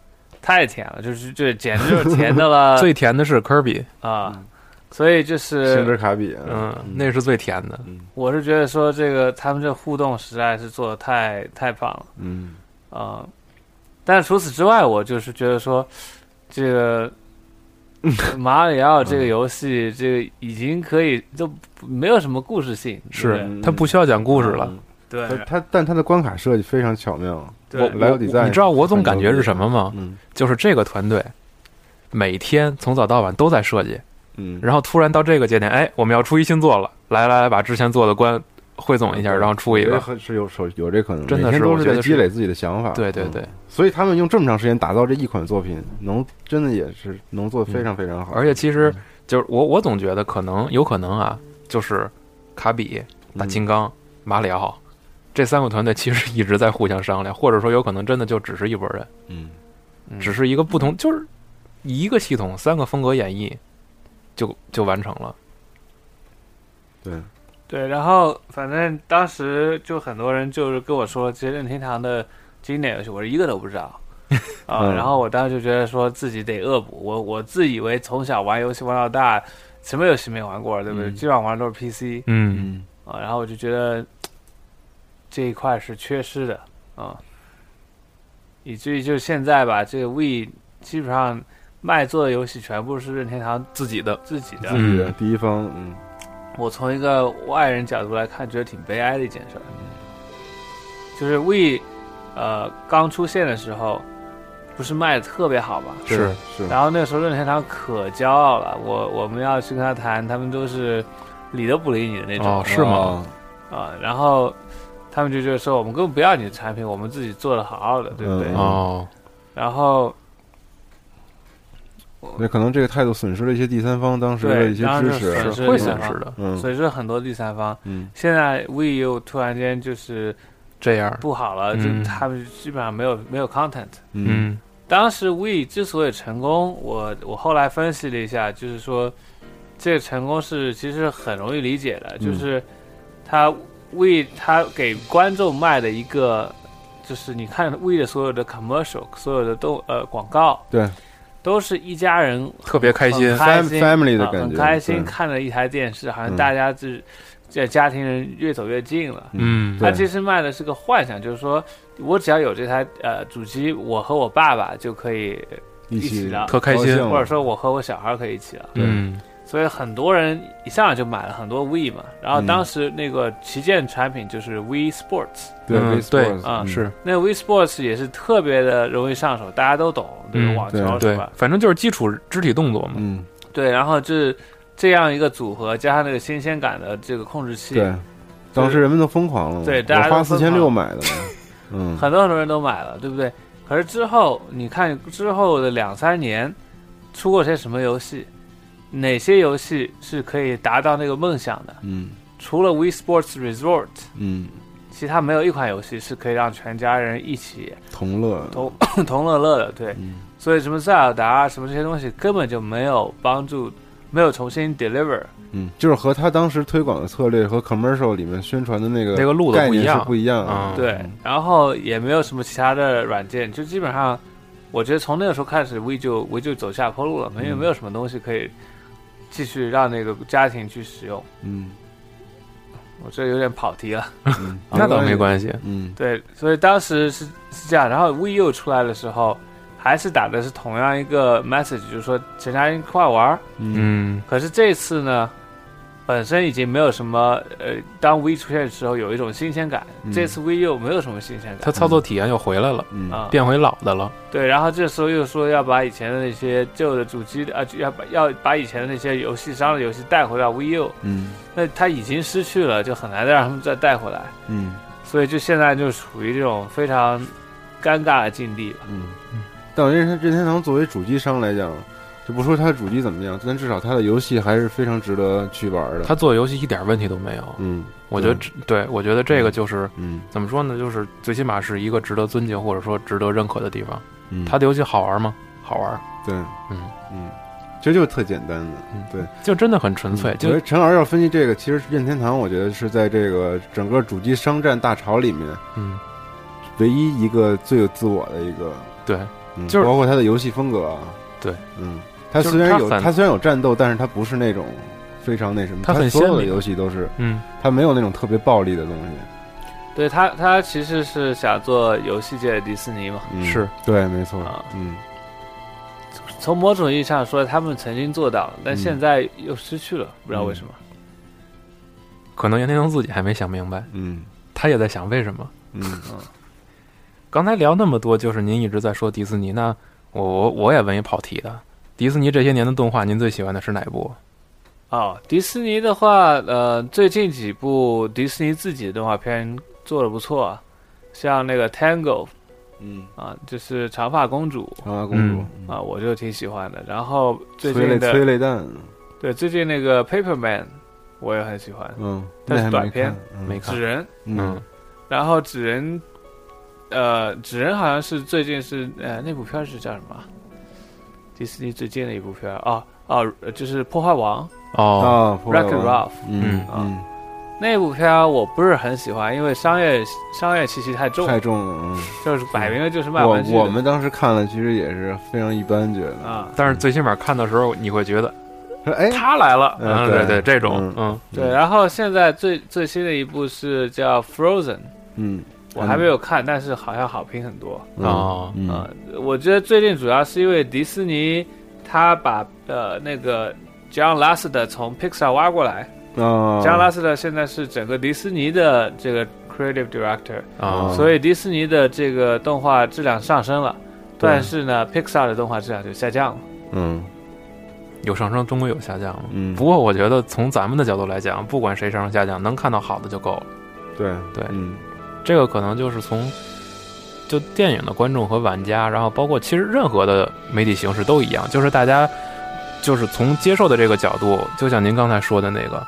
太甜了，就是这简直就是甜的了。最甜的是科比，啊！所以就是星是之卡比，嗯，那是最甜的。我是觉得说这个他们这互动实在是做的太太棒了。嗯。啊、但除此之外，我就是觉得说，这个马里奥这个游戏，这个已经可以就没有什么故事性，是对，他不需要讲故事了。对。它它但它的关卡设计非常巧妙，对我来有比赛你知道我总感觉是什么吗？嗯。就是这个团队每天从早到晚都在设计，嗯，然后突然到这个节点，哎，我们要出一新作了，来来来，把之前做的关汇总一下，然后出一个。是有有有这可能，真的是是我觉得积累自己的想法，嗯对对对，所以他们用这么长时间打造这一款作品，能真的也是能做得非常非常好，而且其实就是我我总觉得可能有可能啊，就是卡比、大嗯金刚、马里奥这三个团队，其实一直在互相商量，或者说有可能真的就只是一拨人，嗯。只是一个不同，就是一个系统三个风格演绎，就就完成了。对，对，然后反正当时就很多人就是跟我说这些任天堂的经典游戏，我是一个都不知道 啊。嗯然后我当时就觉得说自己得恶补，我我自以为从小玩游戏玩到大，什么游戏没玩过，对不对？嗯基本上玩的都是 PC 嗯嗯啊。然后我就觉得这一块是缺失的啊，以至于就现在吧，这个 We 基本上卖座的游戏全部是任天堂自己的自己的。自己的第一方，嗯我从一个外人角度来看，觉得挺悲哀的一件事儿。就是 We，呃，刚出现的时候，不是卖的特别好嘛？是是，然后那个时候任天堂可骄傲了，我我们要去跟他谈，他们都是理都不理你的那种。哦是吗？啊，然后他们就觉得说，我们根本不要你的产品，我们自己做的好好的，对不对？嗯哦，然后那可能这个态度损失了一些第三方当时的对，一些当支持，时损失会损失的，嗯损失了很多第三方。嗯现在 We 又突然间就是这样，不好了，就嗯他们基本上没有没有 content。嗯嗯当时 We 之所以成功，我我后来分析了一下，就是说这个成功是其实很容易理解的，嗯就是他 We 他给观众卖的一个，就是你看 We 的所有的 commercial，所有的动呃广告，对，都是一家人特别开心很开心 Fam- family 的啊感觉很开心看着一台电视，好像嗯。大家这这家庭人越走越近了。嗯他其实卖的是个幻想，就是说我只要有这台呃主机，我和我爸爸就可以一起了特开心。或者说我和我小孩可以一起了。嗯所以很多人一上来就买了很多 We 嘛，然后嗯当时那个旗舰产品就是 We Sports，对嗯 We 对 Sports，啊嗯是那 We Sports 也是特别的容易上手，大家都懂，对网球是吧？，反正就是基础肢体动作嘛。嗯对，然后就是这样一个组合，加上那个新鲜感的这个控制器，对，当时人们都疯狂了，对大家我花四千六买的，嗯很多很多人都买了，对不对？可是之后你看之后的两三年，出过些什么游戏？哪些游戏是可以达到那个梦想的？嗯。除了 We Sports Resort，嗯，其他没有一款游戏是可以让全家人一起同乐，同 同乐乐的。对，嗯。所以什么塞尔达啊，什么这些东西根本就没有帮助，没有重新 deliver。嗯，就是和他当时推广的策略和 commercial 里面宣传的那个那个路子概念不一样。是不一样的。啊对，然后也没有什么其他的软件，就基本上，我觉得从那个时候开始，We 就 We 就走下坡路了，没有嗯。没有什么东西可以继续让那个家庭去使用。嗯我这有点跑题了。嗯，那倒没关系。嗯对，所以当时是是这样，然后 We U 出来的时候，还是打的是同样一个 message，就是说全家人一块玩嗯可是这次呢，本身已经没有什么呃，当 We 出现的时候有一种新鲜感，嗯。这次 We U 没有什么新鲜感。它操作体验又回来了，嗯。啊，变回老的了。对，然后这时候又说要把以前的那些旧的主机啊，就要把要把以前的那些游戏商的游戏带回到 VU，嗯。那它已经失去了，就很难再让他们再带回来，嗯。所以就现在就处于这种非常尴尬的境地吧。嗯，但我认为任天堂作为主机商来讲，就不说它的主机怎么样，但至少它的游戏还是非常值得去玩的。它做游戏一点问题都没有。嗯，我觉得对，我觉得这个就是嗯怎么说呢？就是最起码是一个值得尊敬或者说值得认可的地方。嗯，他的游戏好玩吗？好玩，对，嗯嗯，其实就是特简单的，嗯对。就真的很纯粹。就我觉得陈老师要分析这个，其实任天堂我觉得是在这个整个主机商战大潮里面，嗯，唯一一个最有自我的一个，对，嗯就是包括它的游戏风格啊，对，嗯，它虽然有它虽然有战斗，但是它不是那种非常那什么，它很所有的游戏都是，嗯，它没有那种特别暴力的东西，对他，他其实是想做游戏界的迪士尼嘛。嗯是对，没错啊，嗯从某种意义上说，他们曾经做到了，但嗯现在又失去了，不知道为什么。可能袁天罡自己还没想明白，嗯他也在想为什么。嗯刚才聊那么多，就是您一直在说迪士尼，那我我我也问一跑题的，迪士尼这些年的动画，您最喜欢的是哪部？哦，迪士尼的话，呃，最近几部迪士尼自己的动画片做的不错啊，像那个 Tango 嗯，啊，就是长发公主长发公主，啊，我就挺喜欢的。然后最近的催泪弹，对最近那个 Paperman 我也很喜欢，嗯，它那还没是短片没看纸人，嗯。然后纸人，呃，纸人好像是最近是呃那部片是叫什么？迪士尼最近的一部片儿哦哦，就是破坏王哦，啊 Wreck-It Ralph 嗯啊嗯，那部片我不是很喜欢，因为商业商业气息太重，太重了，嗯。就是摆明了就是卖我玩具的我们当时看了，其实也是非常一般，觉得。啊，但是最起码看的时候，你会觉得说哎，他来了，嗯，嗯对对对，这种嗯，嗯，对。然后现在最最新的一部是叫 Frozen，嗯，我还没有看，但是好像好评很多。嗯哦嗯啊、我觉得最近主要是因为迪士尼他把呃那个 John Lasseter 从 Pixar 挖过来、啊 j o h n Lasseter 现在是整个迪士尼的这个 Creative Director，、啊，所以迪士尼的这个动画质量上升了，但是呢，Pixar 的动画质量就下降了。嗯有上升，终归有下降了。嗯，不过我觉得从咱们的角度来讲，不管谁上升下降，能看到好的就够了。对对嗯这个可能就是从就电影的观众和玩家，然后包括其实任何的媒体形式都一样，就是大家就是从接受的这个角度，就像您刚才说的那个，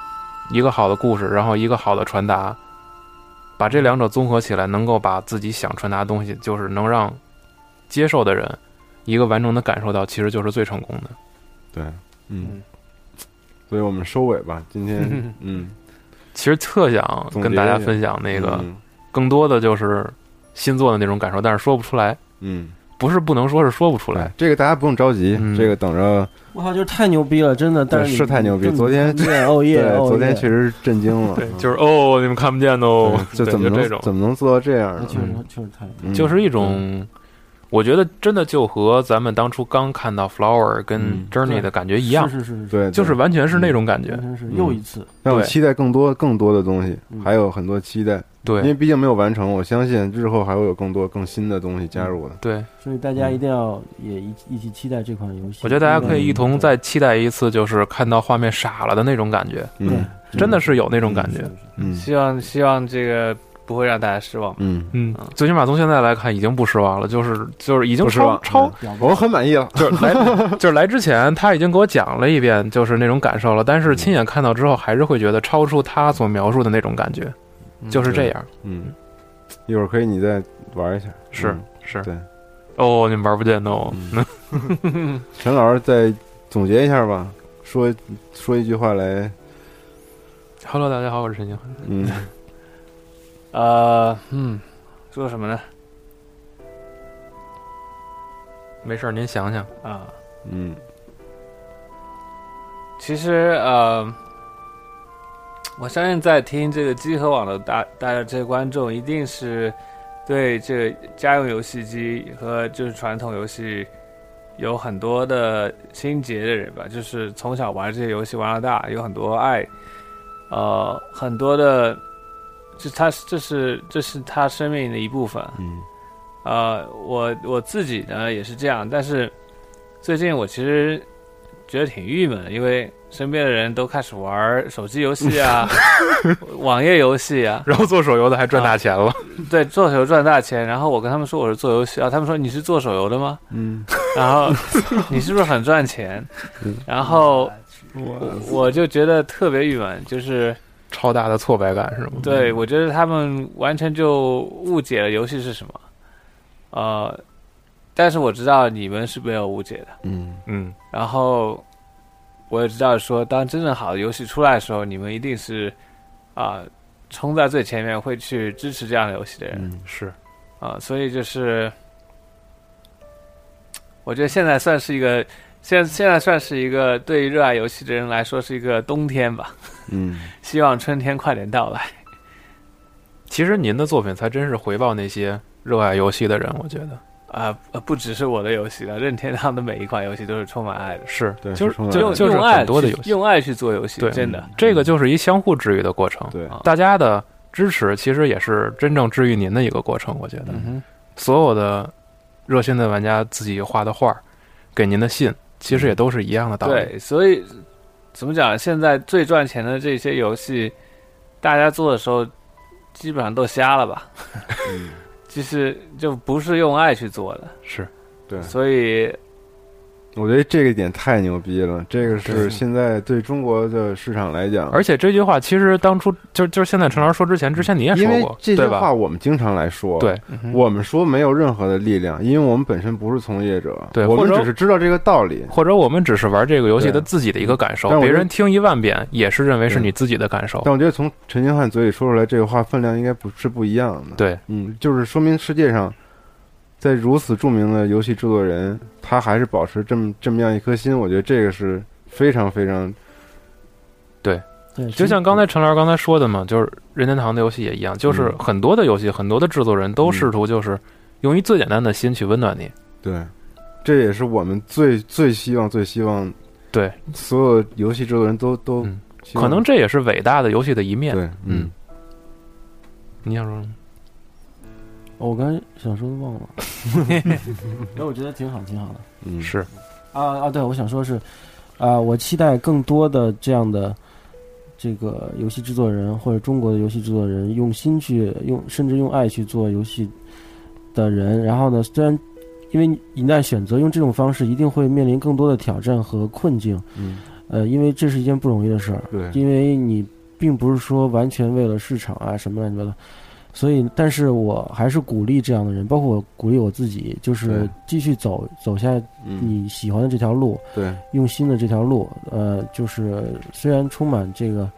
一个好的故事，然后一个好的传达，把这两者综合起来，能够把自己想传达的东西，就是能让接受的人一个完整的感受到，其实就是最成功的。对嗯，所以我们收尾吧，今天 嗯。其实特想跟大家分享那个，嗯更多的就是新做的那种感受，但是说不出来，嗯，不是不能说，是说不出来。哎。，这个大家不用着急，嗯。这个等着。我靠，就是太牛逼了，真的。但是你是太牛逼昨天哦耶，对，哦昨天耶确实震惊了，对，就是哦，你们看不见哦，对就怎么这种，怎么能做到这样呢？那确实确实太嗯就是一种，我觉得真的就和咱们当初刚看到 Flower 跟嗯 Journey 的感觉一样，是是是是，对，就是完全是那种感觉完。全是嗯。又一次。对让我期待更多更多的东西嗯，还有很多期待，对。因为毕竟没有完成，我相信日后还会有更多更新的东西加入的。对，所以大家一定要也一一起期待这款游戏。我觉得大家可以一同再期待一次，就是看到画面傻了的那种感觉，对。嗯，真的是有那种感觉嗯。希望希望这个不会让大家失望。嗯，嗯，最起码从现在来看，已经不失望了，就是就是已经不失望超超嗯我很满意了。就是来就是来之前他已经给我讲了一遍，就是那种感受了，但是亲眼看到之后，还是会觉得超出他所描述的那种感觉，就是这样。嗯，一会儿可以你再玩一下。是嗯是，对。哦，你们玩不见哦。陈老师再总结一下吧，说说一句话来，Hello，大家好，我是陈星。嗯 呃，嗯，说什么呢？没事儿，您想想。啊，嗯其实呃，我相信在听这个集合网的大大家这些观众，一定是对这个家用游戏机和就是传统游戏有很多的心结的人吧，就是从小玩这些游戏玩到大，有很多爱，呃，很多的，就他这是这是他生命的一部分。嗯呃，我我自己呢也是这样，但是最近我其实觉得挺郁闷的，因为身边的人都开始玩手机游戏啊、网页游戏啊，然后做手游的还赚大钱了。对，做手游赚大钱。然后我跟他们说我是做游戏啊，他们说你是做手游的吗？嗯，然后你是不是很赚钱？然后我我就觉得特别郁闷，就是超大的挫败感是吗？对我觉得他们完全就误解了游戏是什么。呃，但是我知道你们是没有误解的。嗯嗯，然后我也知道说，当真正好的游戏出来的时候，你们一定是啊、冲在最前面，会去支持这样的游戏的人嗯是啊、所以就是，我觉得现在算是一个，现现在算是一个对于热爱游戏的人来说是一个冬天吧。嗯 希望春天快点到来。其实您的作品才真是回报那些热爱游戏的人，我觉得啊、呃不只是我的游戏了，任天堂的每一款游戏都是充满爱的，是对就是就就是用爱很多的游戏，用爱去做游戏，对真的。这个就是一相互治愈的过程。对啊大家的支持其实也是真正治愈您的一个过程，我觉得。嗯，所有的热心的玩家自己画的画儿，给您的信，其实也都是一样的道理。对，所以怎么讲？现在最赚钱的这些游戏，大家做的时候基本上都瞎了吧？嗯，其实就不是用爱去做的，是对，所以我觉得这个点太牛逼了，这个是现在对中国的市场来讲，而且这句话其实当初就就是现在陈老师说之前，之前你也说过，这句对吧？话我们经常来说，对，我们说没有任何的力量，因为我们本身不是从业者，我们只是知道这个道理。或者我们只是玩这个游戏的自己的一个感受别人听一万遍也是认为是你自己的感受。但我觉得从陈星汉嘴里说出来这个话分量应该不是不一样的。对，嗯，就是说明世界上，在如此著名的游戏制作人，他还是保持这么这么样一颗心，我觉得这个是非常非常对，对，就像刚才陈老师刚才说的嘛，就是任天堂的游戏也一样，就是嗯很多的游戏，很多的制作人都试图就是用一最简单的心去温暖你。对，这也是我们最最希望最希望对，所有游戏制作人都都嗯可能这也是伟大的游戏的一面。对，嗯，你想说什么？哦我刚才想说的忘了，然 后我觉得挺好，挺好的。嗯是啊啊，对，我想说是，啊，我期待更多的这样的这个游戏制作人或者中国的游戏制作人用心去用，甚至用爱去做游戏的人。然后呢，虽然因为一旦选择用这种方式，一定会面临更多的挑战和困境。嗯，呃，因为这是一件不容易的事儿。对因为你并不是说完全为了市场啊什么乱七八糟。所以，但是我还是鼓励这样的人，包括我鼓励我自己，就是继续走走下嗯。你喜欢的这条路，对，用心的这条路，呃，就是虽然充满这个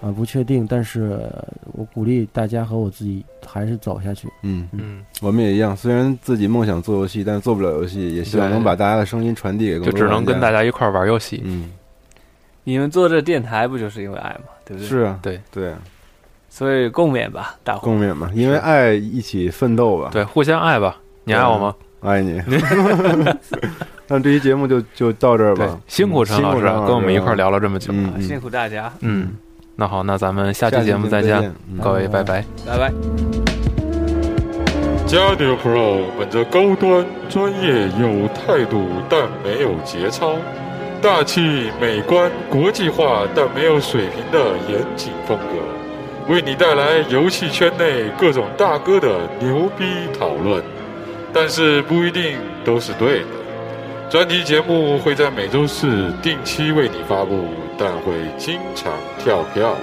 啊、不确定，但是呃我鼓励大家和我自己还是走下去。嗯。嗯，我们也一样，虽然自己梦想做游戏，但做不了游戏，也希望能把大家的声音传递给更多就只能跟大家。一块儿玩游戏。嗯，你们做这电台不就是因为爱吗，对不对？是啊，对。对。啊，所以共勉吧，大伙。共勉吧，因为爱一起奋斗吧。对，互相爱吧。你爱我吗？爱你。那这期节目就就到这儿吧，，辛苦陈老师啊，跟我们一块儿聊了这么久。辛苦大家，嗯，那好，那咱们下期节目再见各位拜拜。拜拜。加迪 Pro 本着高端、专业、有态度但没有节操，大气、美观、国际化但没有水平的严谨风格，为你带来游戏圈内各种大哥的牛逼讨论，但是不一定都是对的。专题节目会在每周四定期为你发布，但会经常跳票。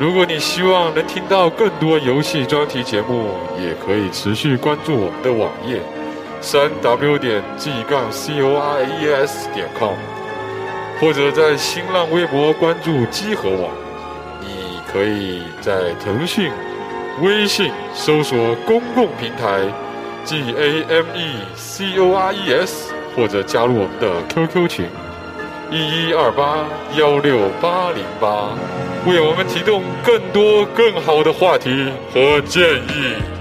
如果你希望能听到更多游戏专题节目，也可以持续关注我们的网页，三 w 点 g 杠 c o r e s 点 com，或者在新浪微博关注机核网。可以在腾讯、微信搜索公共平台 G A M E C O R E S，或者加入我们的 QQ 群一一二八幺六八零八。为我们提供更多更好的话题和建议。